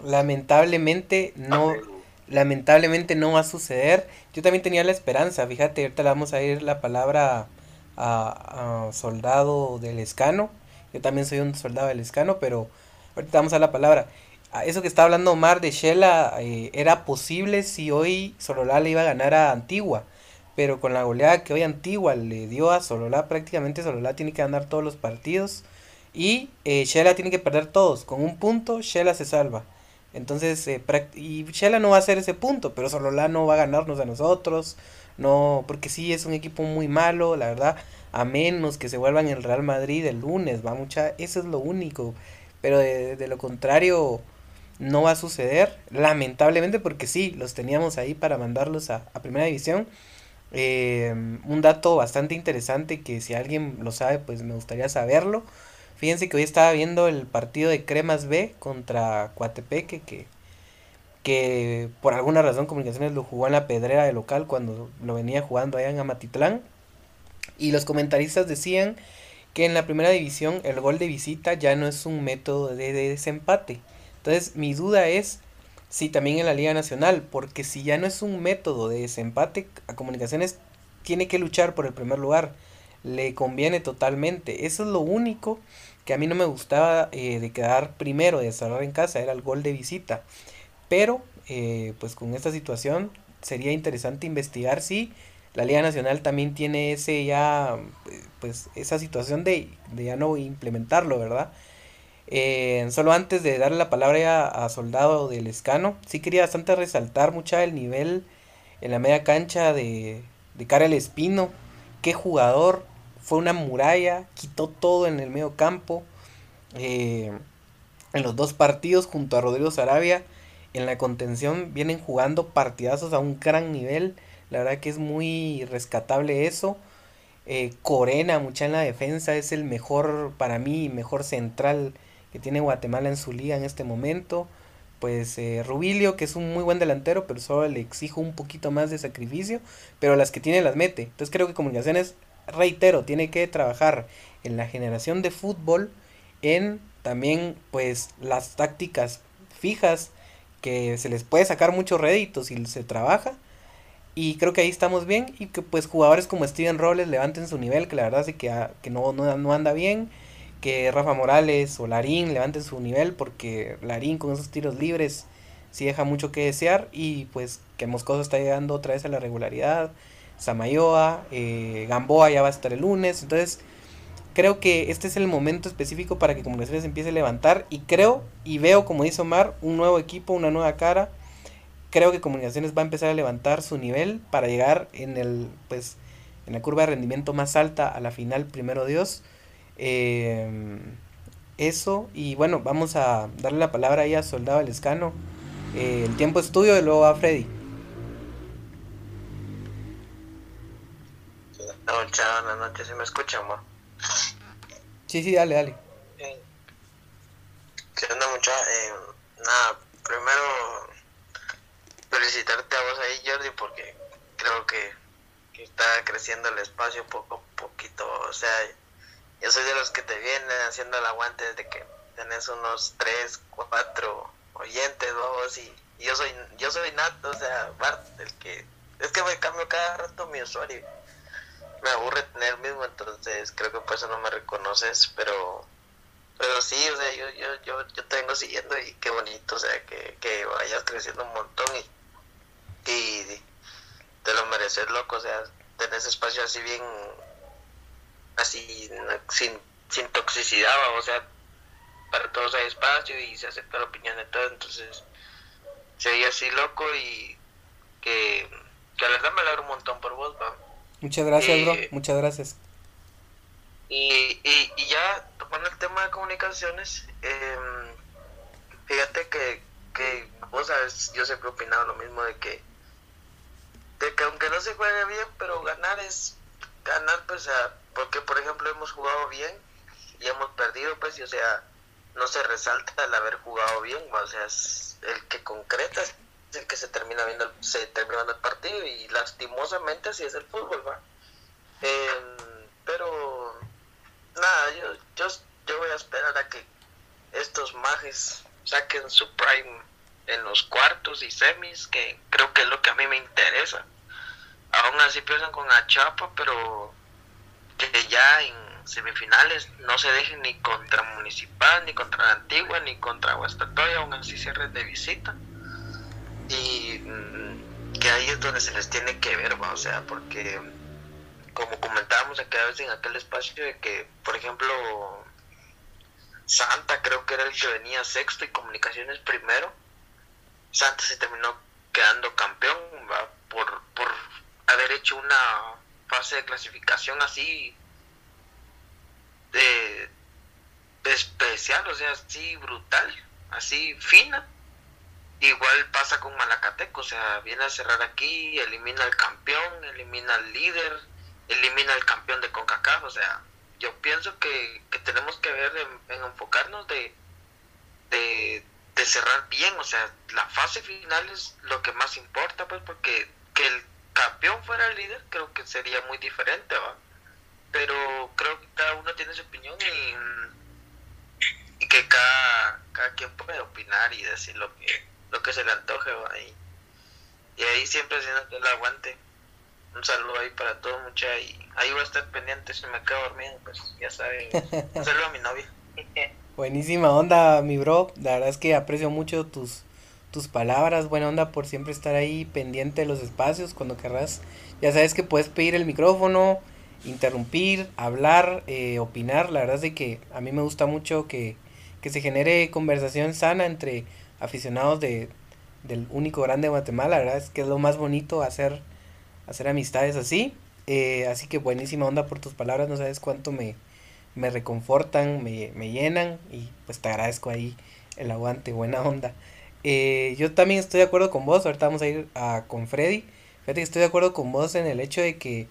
Lamentablemente no, lamentablemente no va a suceder. Yo también tenía la esperanza, fíjate, ahorita le vamos a ir la palabra a, a soldado del escano. Yo también soy un soldado del escano, pero ahorita vamos a la palabra. Eso que está hablando Omar de Shela eh, era posible si hoy Sololá le iba a ganar a Antigua. Pero con la goleada que hoy Antigua le dio a Sololá, prácticamente Sololá tiene que ganar todos los partidos. Y eh, Shela tiene que perder todos. Con un punto, Shela se salva. Entonces, eh, y Shela no va a hacer ese punto, pero Sololá no va a ganarnos a nosotros. No, porque sí es un equipo muy malo, la verdad. A menos que se vuelvan el Real Madrid el lunes, va mucha. Eso es lo único. Pero de, lo contrario, no va a suceder, lamentablemente, porque sí, los teníamos ahí para mandarlos a, Primera División. Eh, un dato bastante interesante que si alguien lo sabe, pues me gustaría saberlo. Fíjense que hoy estaba viendo el partido de Cremas B contra Coatepeque, que, que por alguna razón Comunicaciones lo jugó en la pedrera de local cuando lo venía jugando allá en Amatitlán. Y los comentaristas decían que en la primera división el gol de visita ya no es un método de, desempate. Entonces mi duda es si también en la Liga Nacional, porque si ya no es un método de desempate, a Comunicaciones tiene que luchar por el primer lugar. Le conviene totalmente. Eso es lo único que a mí no me gustaba eh, de quedar primero, de cerrar en casa, era el gol de visita. Pero, eh, pues con esta situación sería interesante investigar si la Liga Nacional también tiene ese ya, pues esa situación de, ya no implementarlo, ¿verdad? Eh, solo antes de darle la palabra a, Soldado del Escano, sí quería bastante resaltar mucha el nivel en la media cancha de, de Karel Espino. Qué jugador, fue una muralla, quitó todo en el medio campo. Eh, en los dos partidos junto a Rodrigo Sarabia en la contención vienen jugando partidazos a un gran nivel. La verdad que es muy rescatable eso. Eh, Corena, mucha en la defensa, es el mejor, para mí, mejor central que tiene Guatemala en su liga en este momento. Pues eh, Rubilio, que es un muy buen delantero, pero solo le exijo un poquito más de sacrificio, pero las que tiene las mete. Entonces creo que Comunicaciones, reitero, tiene que trabajar en la generación de fútbol, en también pues las tácticas fijas que se les puede sacar muchos réditos si se trabaja y creo que ahí estamos bien y que pues jugadores como Steven Robles levanten su nivel, que la verdad es que, ah, que no, no, anda bien. Que Rafa Morales o Larín levanten su nivel porque Larín con esos tiros libres sí deja mucho que desear. Y pues que Moscoso está llegando otra vez a la regularidad. Samayoa, eh, Gamboa ya va a estar el lunes. Entonces creo que este es el momento específico para que Comunicaciones empiece a levantar. Y creo y veo, como dice Omar, un nuevo equipo, una nueva cara creo que Comunicaciones va a empezar a levantar su nivel para llegar en el pues en la curva de rendimiento más alta a la final primero Dios eh, eso y bueno vamos a darle la palabra ahí a Soldado Lescano eh, el tiempo estudio y luego a Freddy Chao, buenas noches, ¿se me escucha, amor? Sí, sí, dale, dale. ¿Qué onda, mucha? Eh, nada, primero felicitarte a vos ahí, Jordi, porque creo que que está creciendo el espacio poco a poquito. O sea, yo soy de los que te vienen haciendo el aguante desde que tenés unos 3, 4 oyentes, dos, y, yo soy yo soy nato, o sea, Bart, el que... Es que me cambio cada rato mi usuario. Me aburre tener mismo, entonces creo que por eso no me reconoces, pero pero sí, o sea, yo, yo, yo, yo te vengo siguiendo y qué bonito, o sea, que, que vayas creciendo un montón y, y te lo mereces, loco, o sea, tenés espacio así bien, así, sin, sin toxicidad, o sea, para todos hay espacio y se acepta la opinión de todos, entonces, sería así loco y que, que la verdad me alegro un montón por vos, va. Muchas gracias, bro, muchas gracias. Y, y, y ya tomando el tema de comunicaciones, eh, fíjate que, que vos sabes, yo siempre he opinado lo mismo de que, de que aunque no se juegue bien, pero ganar es ganar, pues, porque por ejemplo hemos jugado bien y hemos perdido, pues, y o sea, no se resalta el haber jugado bien, o sea, es el que concreta el que se termina viendo, se termina el partido y lastimosamente así es el fútbol, va. Eh, pero nada, yo, yo, yo voy a esperar a que estos mages saquen su prime en los cuartos y semis, que creo que es lo que a mí me interesa. Aún así empiezan con Achapa, pero que ya en semifinales no se dejen ni contra Municipal, ni contra la Antigua, ni contra Huastatoya, aún así cierres de visita. Y mm, que ahí es donde se les tiene que ver, ¿va? o sea, porque como comentábamos aquella vez en aquel espacio de que, por ejemplo, Santa creo que era el que venía sexto y comunicaciones primero. Santa se terminó quedando campeón por, por haber hecho una fase de clasificación así especial, o sea, así brutal, así fina. Igual pasa con Malacateco, o sea, viene a cerrar aquí, elimina al campeón, elimina al líder, elimina al campeón de CONCACAF, o sea, yo pienso que, tenemos que ver en, enfocarnos de, de, cerrar bien, o sea, la fase final es lo que más importa, pues, porque que el campeón fuera el líder creo que sería muy diferente, ¿va? Pero creo que cada uno tiene su opinión y, y que cada, cada quien puede opinar y decir lo que, lo que se le antoje, ¿va? Y, y ahí siempre haciendo el aguante un saludo ahí para todos, mucha. Y ahí voy a estar pendiente si me quedo dormido, pues ya saben. [LAUGHS] Un saludo a mi novia. [LAUGHS] Buenísima onda, mi bro. La verdad es que aprecio mucho tus, tus palabras. Buena onda por siempre estar ahí pendiente de los espacios cuando querrás. Ya sabes que puedes pedir el micrófono, interrumpir, hablar, eh, opinar. La verdad es que a mí me gusta mucho que, que se genere conversación sana entre aficionados de, del único grande de Guatemala. La verdad es que es lo más bonito hacer hacer amistades así. Eh, así que buenísima onda por tus palabras, no sabes cuánto me, me reconfortan, me, me, llenan y pues te agradezco ahí el aguante, buena onda. Eh, yo también estoy de acuerdo con vos, ahorita vamos a ir a, con Freddy. Fíjate que estoy de acuerdo con vos en el hecho de que,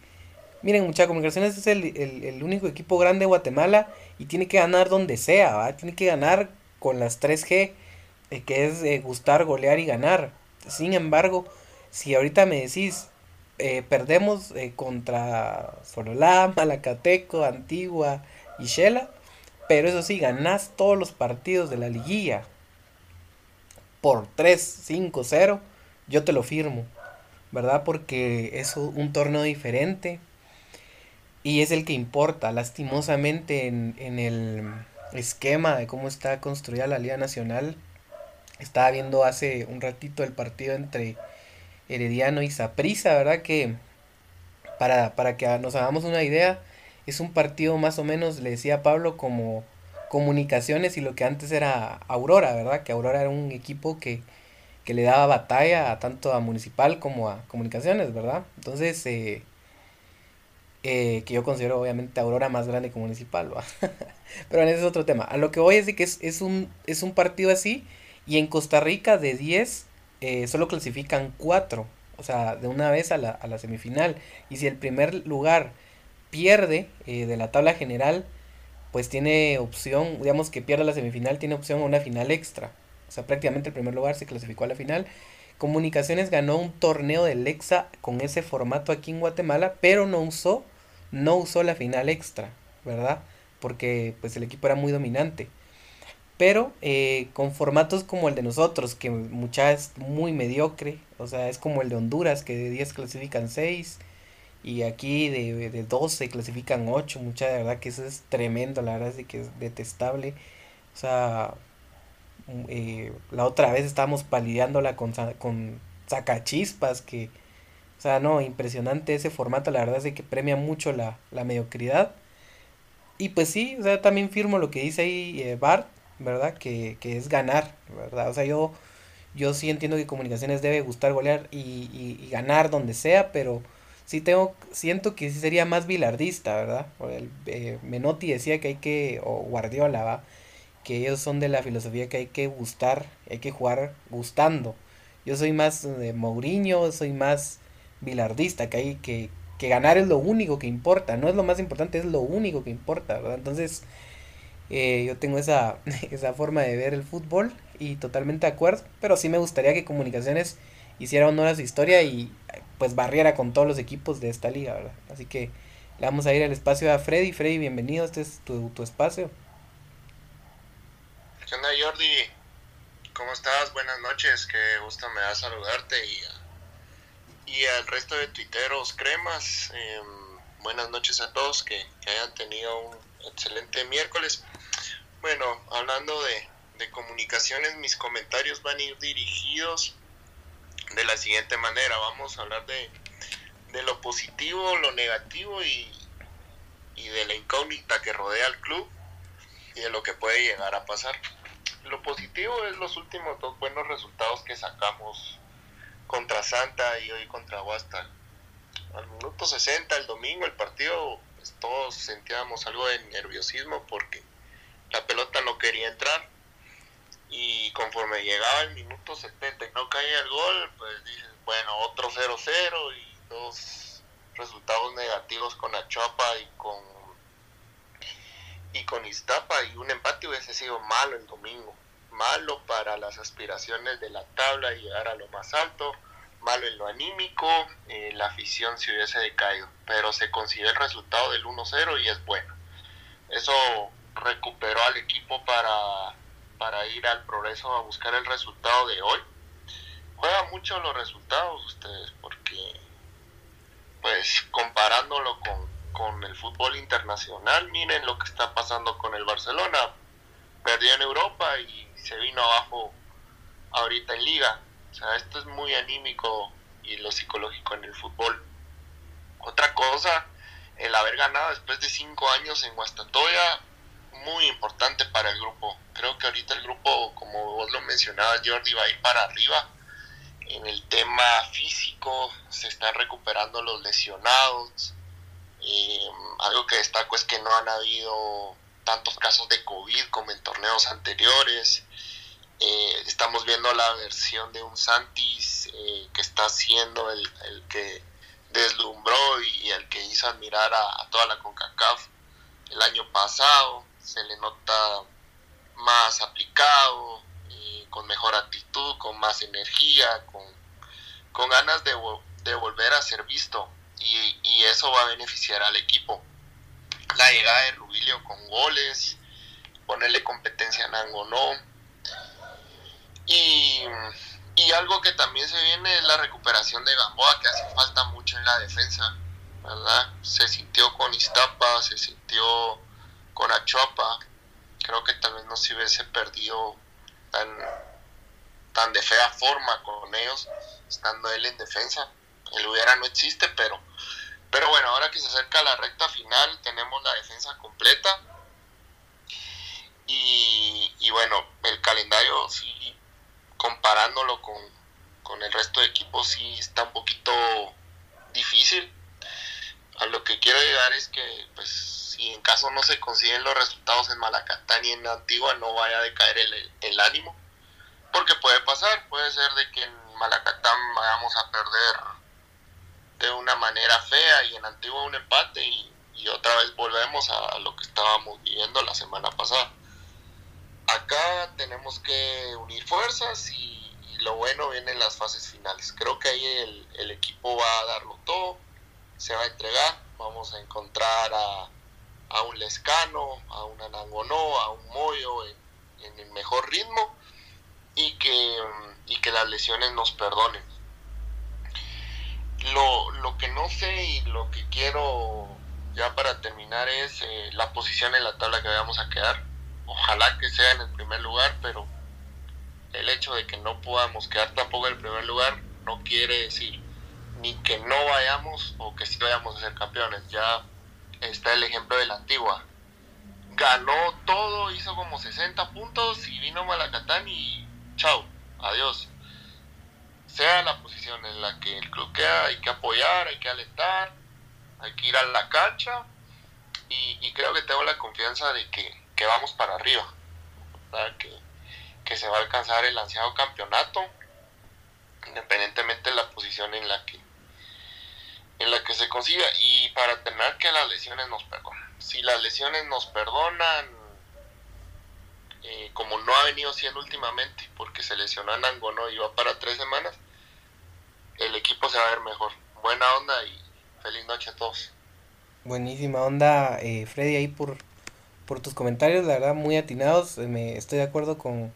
miren, mucha comunicaciones es el, el, el, único equipo grande de Guatemala y tiene que ganar donde sea, ¿va? tiene que ganar con las 3G, eh, que es gustar, golear y ganar. Sin embargo, si ahorita me decís, eh, perdemos eh, contra Sololá, Malacateco, Antigua y Shela. Pero eso sí, ganás todos los partidos de la liguilla por 3, 5, 0. Yo te lo firmo, ¿verdad? Porque es un torneo diferente y es el que importa. Lastimosamente en, en el esquema de cómo está construida la Liga Nacional, estaba viendo hace un ratito el partido entre Herediano y Saprisa, ¿verdad? Que para, para que nos hagamos una idea, es un partido más o menos, le decía Pablo, como comunicaciones y lo que antes era Aurora, ¿verdad? Que Aurora era un equipo que, que le daba batalla a tanto a Municipal como a Comunicaciones, ¿verdad? Entonces, eh, eh, que yo considero obviamente Aurora más grande que Municipal, ¿va? [LAUGHS] Pero ese es otro tema. A lo que voy es de que es, es, un, es un partido así y en Costa Rica de 10 eh, solo clasifican cuatro, o sea, de una vez a la, a la semifinal. Y si el primer lugar pierde eh, de la tabla general, pues tiene opción, digamos que pierde la semifinal, tiene opción a una final extra. O sea, prácticamente el primer lugar se clasificó a la final. Comunicaciones ganó un torneo de Lexa con ese formato aquí en Guatemala, pero no usó, no usó la final extra, ¿verdad? Porque pues el equipo era muy dominante. Pero eh, con formatos como el de nosotros, que muchas es muy mediocre, o sea, es como el de Honduras, que de 10 clasifican 6, y aquí de, de 12 clasifican 8, mucha de verdad que eso es tremendo, la verdad es que es detestable. O sea, mm, eh, la otra vez estábamos palideándola con, con sacachispas, que, o sea, no, impresionante ese formato, la verdad es que premia mucho la, la mediocridad. Y pues sí, o sea, también firmo lo que dice ahí eh, Bart, ¿verdad? Que, que es ganar, ¿verdad? O sea, yo, yo sí entiendo que comunicaciones debe gustar golear y, ganar donde sea, pero sí tengo, siento que sí sería más bilardista, ¿verdad? El, eh, Menotti decía que hay que, o Guardiola, ¿va? Que ellos son de la filosofía que hay que gustar, hay que jugar gustando. Yo soy más de Mourinho, soy más bilardista, que hay que, que ganar es lo único que importa, no es lo más importante, es lo único que importa, ¿verdad? Entonces, eh, yo tengo esa, [LAUGHS] esa forma de ver el fútbol y totalmente de acuerdo, pero sí me gustaría que Comunicaciones hiciera honor a su historia y pues barriera con todos los equipos de esta liga. Así que le vamos a ir al espacio a Freddy. Freddy, bienvenido, este es tu, tu espacio. ¿Qué onda Jordi? ¿Cómo estás? Buenas noches, qué gusto me da saludarte y, y al resto de tuiteros cremas. Em, buenas noches a todos, que hayan tenido un excelente miércoles. Bueno, hablando de, comunicaciones, mis comentarios van a ir dirigidos de la siguiente manera. Vamos a hablar de, lo positivo, lo negativo y, y de la incógnita que rodea al club y de lo que puede llegar a pasar. Lo positivo es los últimos dos buenos resultados que sacamos contra Santa y hoy contra Huasta. Al minuto 60 el domingo el partido pues, todos sentíamos algo de nerviosismo porque la pelota no quería entrar y conforme llegaba el minuto 70 y no caía el gol, pues dices, bueno, otro 0-0 y dos resultados negativos con Achuapa y con y con Iztapa y un empate hubiese sido malo el domingo, malo para las aspiraciones de la tabla y llegar a lo más alto malo en lo anímico, eh, la afición se hubiese decaído, pero se consiguió el resultado del 1-0 y es bueno. Eso recuperó al equipo para, para ir al progreso a buscar el resultado de hoy. Juega mucho los resultados ustedes, porque pues comparándolo con, con el fútbol internacional, miren lo que está pasando con el Barcelona. Perdió en Europa y se vino abajo ahorita en liga o sea, esto es muy anímico y lo psicológico en el fútbol. Otra cosa, el haber ganado después de cinco años en Guastatoya, muy importante para el grupo. Creo que ahorita el grupo, como vos lo mencionabas, Jordi, va a ir para arriba. En el tema físico, se están recuperando los lesionados. Eh, algo que destaco es que no han habido tantos casos de COVID como en torneos anteriores. Eh, estamos viendo la versión de un Santis eh, que está siendo el, que deslumbró y, el que hizo admirar a, toda la CONCACAF el año pasado. Se le nota más aplicado, eh, con mejor actitud, con más energía, con, con ganas de, de, volver a ser visto. Y, y, eso va a beneficiar al equipo. La llegada de Rubilio con goles, ponerle competencia a Nangonó y, algo que también se viene es la recuperación de Gamboa, que hace falta mucho en la defensa, ¿verdad? Se sintió con Iztapa, se sintió con Achuapa. Creo que vez no se hubiese perdido tan, tan de fea forma con ellos, estando él en defensa. El hubiera no existe, pero, pero bueno, ahora que se acerca la recta final, tenemos la defensa completa. Y, y bueno, el calendario sí comparándolo con, el resto de equipos sí está un poquito difícil. A lo que quiero llegar es que, pues, si en caso no se consiguen los resultados en Malacatán y en Antigua, no vaya a decaer el, el ánimo. Porque puede pasar, puede ser de que en Malacatán vayamos a perder de una manera fea y en Antigua un empate y, y otra vez volvemos a lo que estábamos viviendo la semana pasada acá tenemos que unir fuerzas y, lo bueno viene en las fases finales. Creo que ahí el, el equipo va a darlo todo, se va a entregar, vamos a encontrar a, a un Lescano, a un Anangonó, a un Moyo en, en el mejor ritmo y que, y que las lesiones nos perdonen. Lo, lo que no sé y lo que quiero ya para terminar es eh, la posición en la tabla que vamos a quedar. Ojalá que sea en el primer lugar, pero el hecho de que no podamos quedar tampoco en el primer lugar no quiere decir ni que no vayamos o que sí vayamos a ser campeones. Ya está el ejemplo de la antigua. Ganó todo, hizo como 60 puntos y vino Malacatán y chao, adiós. Sea la posición en la que el club queda, hay que apoyar, hay que alentar, hay que ir a la cancha y, creo que tengo la confianza de que, vamos para arriba, que, que se va a alcanzar el ansiado campeonato, independientemente de la posición en la que en la que se consiga y para tener que las lesiones nos perdonan. Si las lesiones nos perdonan, eh, como no ha venido siendo últimamente, porque se lesionó a Nangono y va para tres semanas, el equipo se va a ver mejor. Buena onda y feliz noche a todos. Buenísima onda, eh, Freddy, ahí por, por tus comentarios, la verdad, muy atinados. Eh, me, estoy de acuerdo con,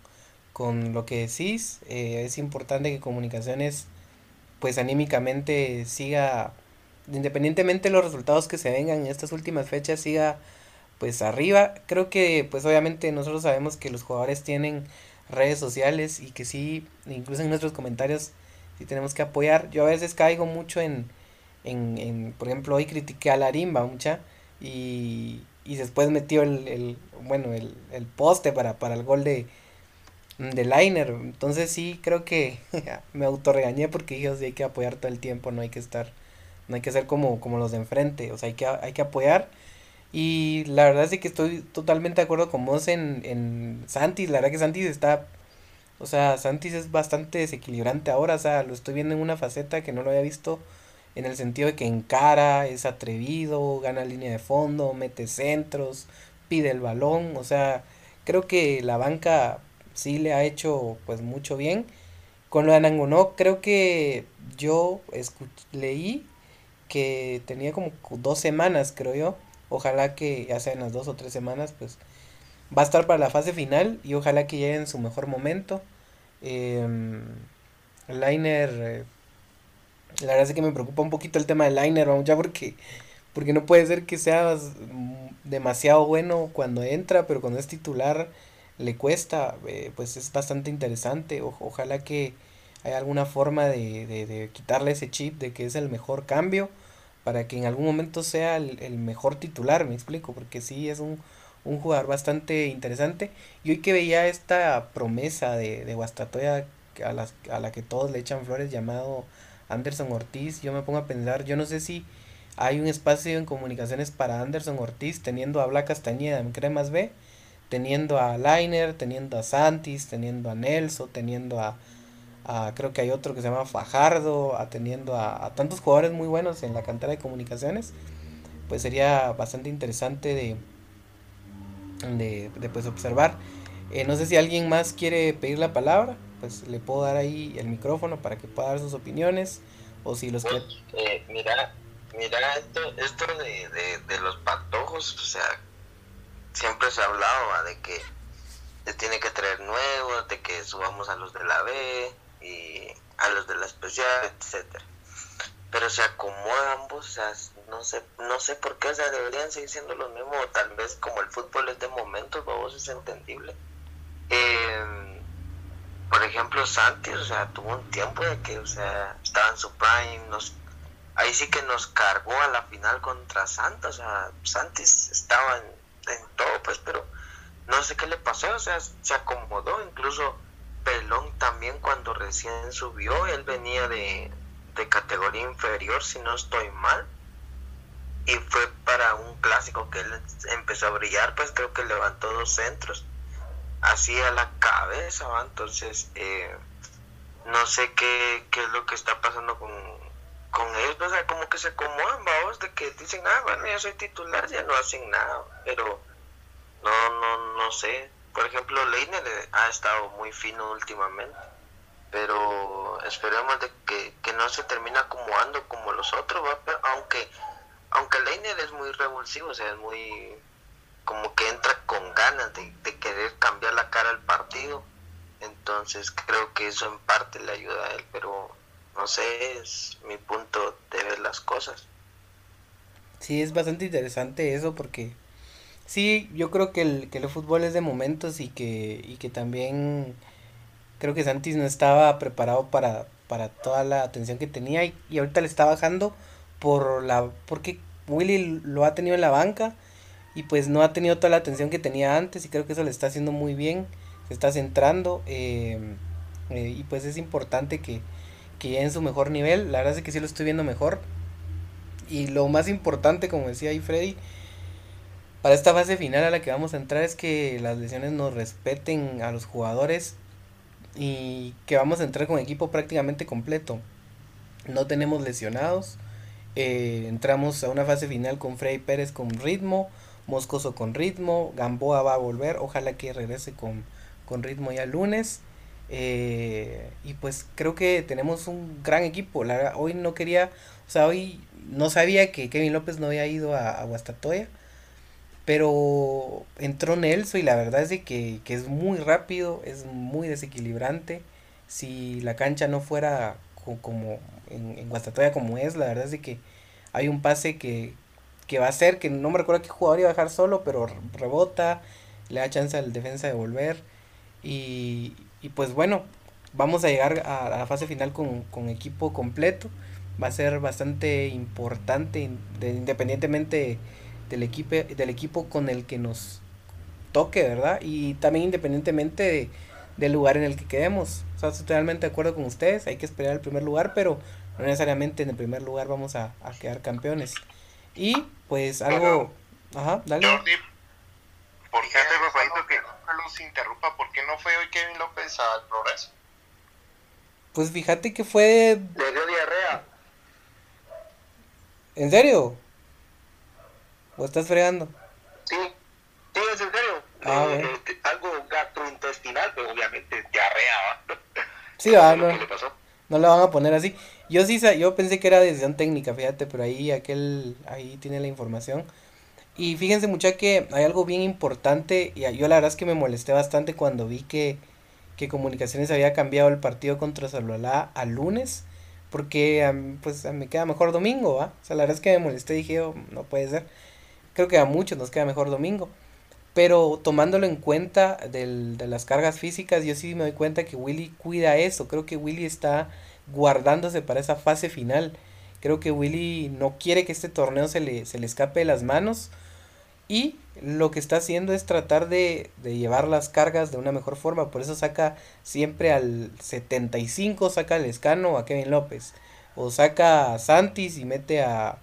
con lo que decís. es importante que comunicaciones, pues anímicamente siga independientemente de los resultados que se vengan en estas últimas fechas, siga pues arriba. Creo que pues obviamente nosotros sabemos que los jugadores tienen redes sociales y que sí, incluso en nuestros comentarios, sí tenemos que apoyar. Yo a veces caigo mucho en, en, en por ejemplo, hoy critiqué a Larimba mucha y, y después metió el, el bueno, el, el poste para, para el gol de, de Liner. Entonces sí, creo que [LAUGHS] me autorregañé porque dije, hay que apoyar todo el tiempo, no hay que estar no hay que ser como, como los de enfrente, o sea, hay que, hay que apoyar. Y la verdad es que estoy totalmente de acuerdo con vos en, en Santis, la verdad que Santis está, o sea, Santis es bastante desequilibrante ahora, o sea, lo estoy viendo en una faceta que no lo había visto en el sentido de que encara, es atrevido, gana línea de fondo, mete centros, pide el balón, o sea, creo que la banca sí le ha hecho pues mucho bien. Con lo de Anangonó, creo que yo leí que tenía como dos semanas, creo yo. Ojalá que ya sea en las dos o tres semanas, pues va a estar para la fase final y ojalá que llegue en su mejor momento. Eh, Liner, la verdad es que me preocupa un poquito el tema de Liner, vamos ya porque, porque no puede ser que sea demasiado bueno cuando entra, pero cuando es titular le cuesta, eh, pues es bastante interesante. ojalá que hay alguna forma de, quitarle ese chip de que es el mejor cambio para que en algún momento sea el, mejor titular, me explico, porque sí es un, un, jugador bastante interesante. Y hoy que veía esta promesa de, Guastatoya a la que todos le echan flores llamado Anderson Ortiz, yo me pongo a pensar, yo no sé si hay un espacio en comunicaciones para Anderson Ortiz teniendo a Bla Castañeda en Cremas B, teniendo a Liner, teniendo a Santis, teniendo a Nelson, teniendo a creo que hay otro que se llama Fajardo, atendiendo a, tantos jugadores muy buenos en la cantera de comunicaciones, pues sería bastante interesante de, de, pues observar. Eh, no sé si alguien más quiere pedir la palabra, pues le puedo dar ahí el micrófono para que pueda dar sus opiniones, o si los pues, eh, mira, mira esto, esto de, de, los patojos, o sea, siempre se ha hablado de que se tiene que traer nuevos, de que subamos a los de la B, y a los de la especial, etcétera. Pero se acomodan ambos, o sea, no sé, no sé por qué, o deberían seguir siendo los mismos, tal vez como el fútbol es de momentos, vos es entendible. Em, por ejemplo, Santi, o sea, tuvo un tiempo de que, o sea, estaba en su prime, nos, ahí sí que nos cargó a la final contra Santa, o sea, Santis estaba en, en todo, pues, pero no sé qué le pasó, o sea, se acomodó, incluso Pelón también cuando recién subió, él venía de, categoría inferior, si no estoy mal. Y fue para un clásico que él empezó a brillar, pues creo que levantó dos centros. Así a la cabeza, entonces eh, no sé qué, qué es lo que está pasando con, con ellos, o sea, como que se acomodan, vamos, de que dicen, ah, bueno, ya soy titular, ya no hacen nada, pero no, no, no sé, por ejemplo, Leiner ha estado muy fino últimamente, pero esperemos de que, que no se termine acomodando como los otros, aunque aunque Leiner es muy revulsivo, o sea, es muy como que entra con ganas de, de querer cambiar la cara al partido. Entonces creo que eso en parte le ayuda a él, pero no sé, es mi punto de ver las cosas. Sí, es bastante interesante eso porque sí, yo creo que el, que el fútbol es de momentos y que, y que también creo que Santis no estaba preparado para, para toda la atención que tenía y, y ahorita le está bajando por la porque Willy lo ha tenido en la banca y pues no ha tenido toda la atención que tenía antes y creo que eso le está haciendo muy bien, se está centrando eh, eh, y pues es importante que, que en su mejor nivel, la verdad es que sí lo estoy viendo mejor. Y lo más importante como decía ahí Freddy, para esta fase final a la que vamos a entrar es que las lesiones nos respeten a los jugadores y que vamos a entrar con equipo prácticamente completo. No tenemos lesionados. Eh, entramos a una fase final con Freddy Pérez con ritmo, Moscoso con ritmo, Gamboa va a volver, ojalá que regrese con, con ritmo ya el lunes. Eh, y pues creo que tenemos un gran equipo. Hoy no quería, o sea, hoy no sabía que Kevin López no había ido a Guastatoya. Pero entró Nelson y la verdad es de que, que, es muy rápido, es muy desequilibrante. Si la cancha no fuera como en, en Guastatoya como es, la verdad es de que hay un pase que, que va a ser, que no me recuerdo qué jugador iba a dejar solo, pero rebota, le da chance al defensa de volver. Y, y pues bueno, vamos a llegar a, la fase final con, con, equipo completo. Va a ser bastante importante, de, independientemente del equipo, del equipo con el que nos toque, ¿verdad? Y también independientemente de, del lugar en el que quedemos. O sea, estoy totalmente de acuerdo con ustedes, hay que esperar el primer lugar, pero no necesariamente en el primer lugar vamos a, a quedar campeones. Y pues algo... Ajá, dale. Jordi, ¿por qué te que los interrumpa? ¿Por qué no fue hoy Kevin López al progreso? Pues fíjate que fue... Le dio diarrea. ¿En serio? ¿O estás fregando? Sí, sí, es en serio. Ah, eh, bueno. eh, algo gastrointestinal, pero obviamente diarrea, ¿va? [LAUGHS] Sí, va, no, le pasó. no le van a poner así. Yo sí, yo pensé que era decisión técnica, fíjate, pero ahí aquel, ahí tiene la información. Y fíjense mucha que hay algo bien importante y yo la verdad es que me molesté bastante cuando vi que, que Comunicaciones había cambiado el partido contra Salolá al lunes, porque pues a me queda mejor domingo, ¿va? O sea, la verdad es que me molesté y dije, "Oh, no puede ser. Creo que a muchos nos queda mejor domingo. Pero tomándolo en cuenta de las cargas físicas, yo sí me doy cuenta que Willy cuida eso. Creo que Willy está guardándose para esa fase final. Creo que Willy no quiere que este torneo se le, se le escape de las manos. Y lo que está haciendo es tratar de, de llevar las cargas de una mejor forma. Por eso saca siempre al 75, saca al Escano a Kevin López. O saca a Santis y mete a...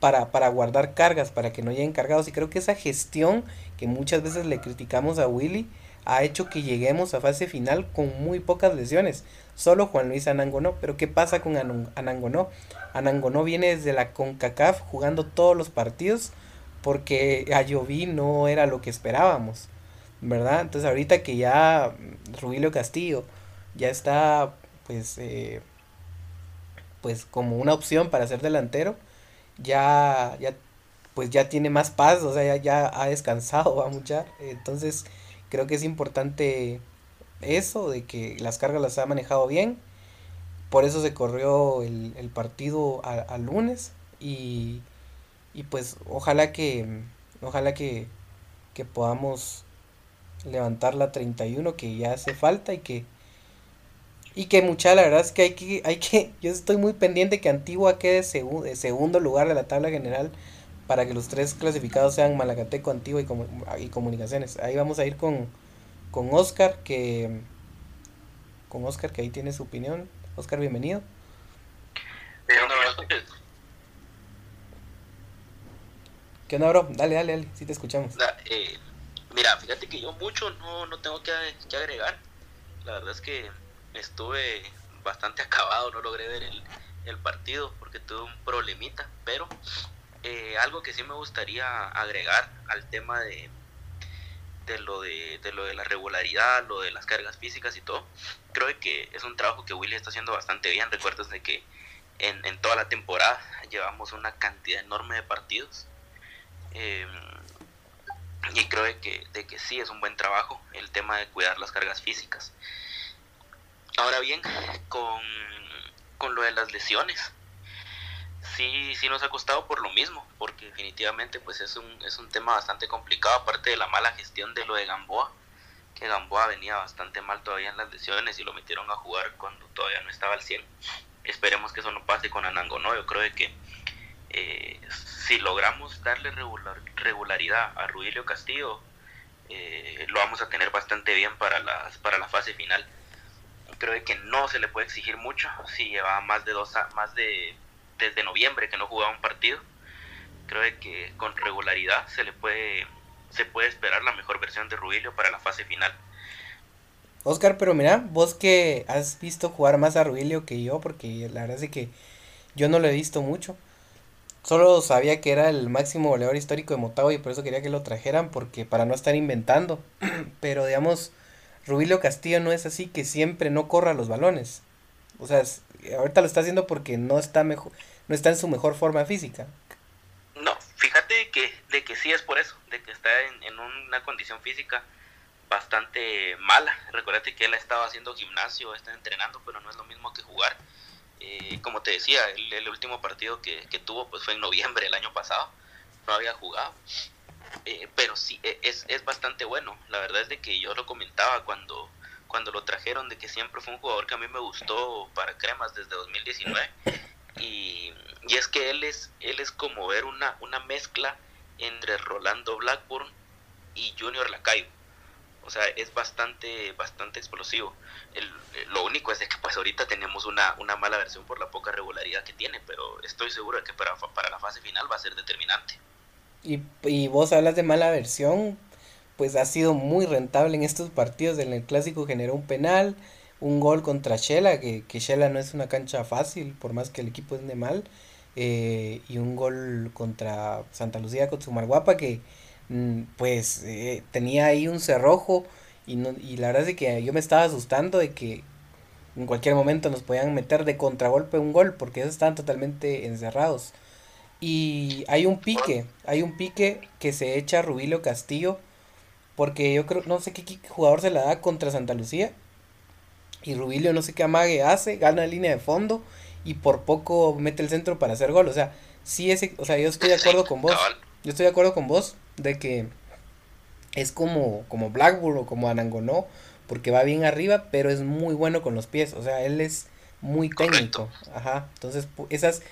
Para, para guardar cargas, para que no lleguen cargados. Y creo que esa gestión que muchas veces le criticamos a Willy ha hecho que lleguemos a fase final con muy pocas lesiones. Solo Juan Luis Anangonó. Pero ¿qué pasa con Anangonó? Anangonó viene desde la CONCACAF jugando todos los partidos porque Ayoví no era lo que esperábamos, ¿verdad? Entonces ahorita que ya Rubilio Castillo ya está pues eh, pues como una opción para ser delantero, ya ya pues ya tiene más paz, o sea, ya, ya ha descansado, va mucha. Entonces, creo que es importante eso, de que las cargas las ha manejado bien. Por eso se corrió el, el partido al lunes. Y, y pues ojalá que ojalá que, que podamos levantar la 31 que ya hace falta y que y que mucha la verdad es que hay que hay que [LAUGHS] yo estoy muy pendiente que Antigua quede segu- de segundo lugar de la tabla general para que los tres clasificados sean Malacateco, Antigua y, Comu- y Comunicaciones. Ahí vamos a ir con con Oscar que con Oscar que ahí tiene su opinión. Oscar, bienvenido. ¿Qué onda, bro? Dale, dale, dale, sí te escuchamos. La- eh, mira, fíjate que yo mucho no, no tengo que, que agregar. La verdad es que estuve bastante [LAUGHS] acabado, no logré ver el, el partido porque tuve un problemita, pero eh, algo que sí me gustaría agregar al tema de, de lo de, de, lo de la regularidad, lo de las cargas físicas y todo, creo que es un trabajo que Willy está haciendo bastante bien. Recuerdas de que en, en toda la temporada llevamos una cantidad enorme de partidos. Eh, y creo que, de que sí es un buen trabajo el tema de cuidar las cargas físicas. Ahora bien, con, con lo de las lesiones, sí, sí nos ha costado por lo mismo, porque definitivamente pues es un, es un tema bastante complicado, aparte de la mala gestión de lo de Gamboa, que Gamboa venía bastante mal todavía en las lesiones y lo metieron a jugar cuando todavía no estaba al 100. Esperemos que eso no pase con Anango, ¿no? Yo creo que eh, si logramos darle regular, regularidad a Ruilio Castillo, eh, lo vamos a tener bastante bien para, las, para la fase final. Creo que no se le puede exigir mucho si lleva más de dos más de desde noviembre que no jugaba un partido. Creo que con regularidad se le puede se puede esperar la mejor versión de Rubilio para la fase final. Oscar, pero mira, vos que has visto jugar más a Rubilio que yo, porque la verdad es que yo no lo he visto mucho. Solo sabía que era el máximo goleador histórico de Motagua y por eso quería que lo trajeran, porque para no estar inventando. [CLEARS THROAT] Pero digamos, Rubilio Castillo no es así que siempre no corra los balones. O sea, ahorita lo está haciendo porque no está mejor, no está en su mejor forma física. No, fíjate que, de que sí es por eso, de que está en, en una condición física bastante mala. Recuérdate que él ha estado haciendo gimnasio, está entrenando, pero no es lo mismo que jugar. Eh, como te decía, el, el último partido que, que, tuvo pues fue en noviembre del año pasado, no había jugado. Eh, pero sí, e, es, es bastante bueno. La verdad es de que yo lo comentaba cuando, cuando lo trajeron, de que siempre fue un jugador que a mí me gustó para Cremas desde 2019. Y, y es que él es, él es como ver una, una mezcla entre Rolando Blackburn y Junior Lacayo. O sea, es bastante, bastante explosivo. El, lo único es de que pues ahorita tenemos una, una mala versión por la poca regularidad que tiene, pero estoy seguro de que para, para la fase final va a ser determinante. Y, vos hablas de mala versión, pues ha sido muy rentable en estos partidos. En el clásico generó un penal, un gol contra Shela, que, que Shela no es una cancha fácil, por más que el equipo es de mal. Eh, y un gol contra Santa Lucía con Sumarguapa, que mm, pues eh, tenía ahí un cerrojo. Y, no, y la verdad es que yo me estaba asustando de que en cualquier momento nos podían meter de contragolpe un gol, porque ellos estaban totalmente encerrados. Y hay un pique, hay un pique que se echa Rubilio Castillo porque yo creo, no sé qué, jugador se la da contra Santa Lucía. Y Rubilio no sé qué amague hace, gana línea de fondo y por poco mete el centro para hacer gol. O sea, sí ese, o sea, yo estoy de acuerdo con vos. Yo estoy de acuerdo con vos de que es como, como Blackburn o como Anangonó, porque va bien arriba, pero es muy bueno con los pies. O sea, él es muy técnico. Correcto. Ajá. Entonces, esas.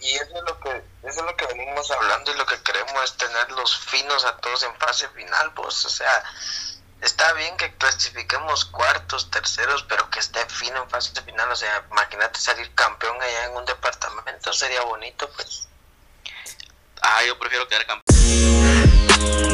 Y eso es lo que eso es lo que venimos hablando y lo que queremos es tenerlos finos a todos en fase final, pues, o sea, está bien que clasifiquemos cuartos, terceros, pero que esté fino en fase final, o sea, imagínate salir campeón allá en un departamento, sería bonito, pues. Ah, yo prefiero quedar campeón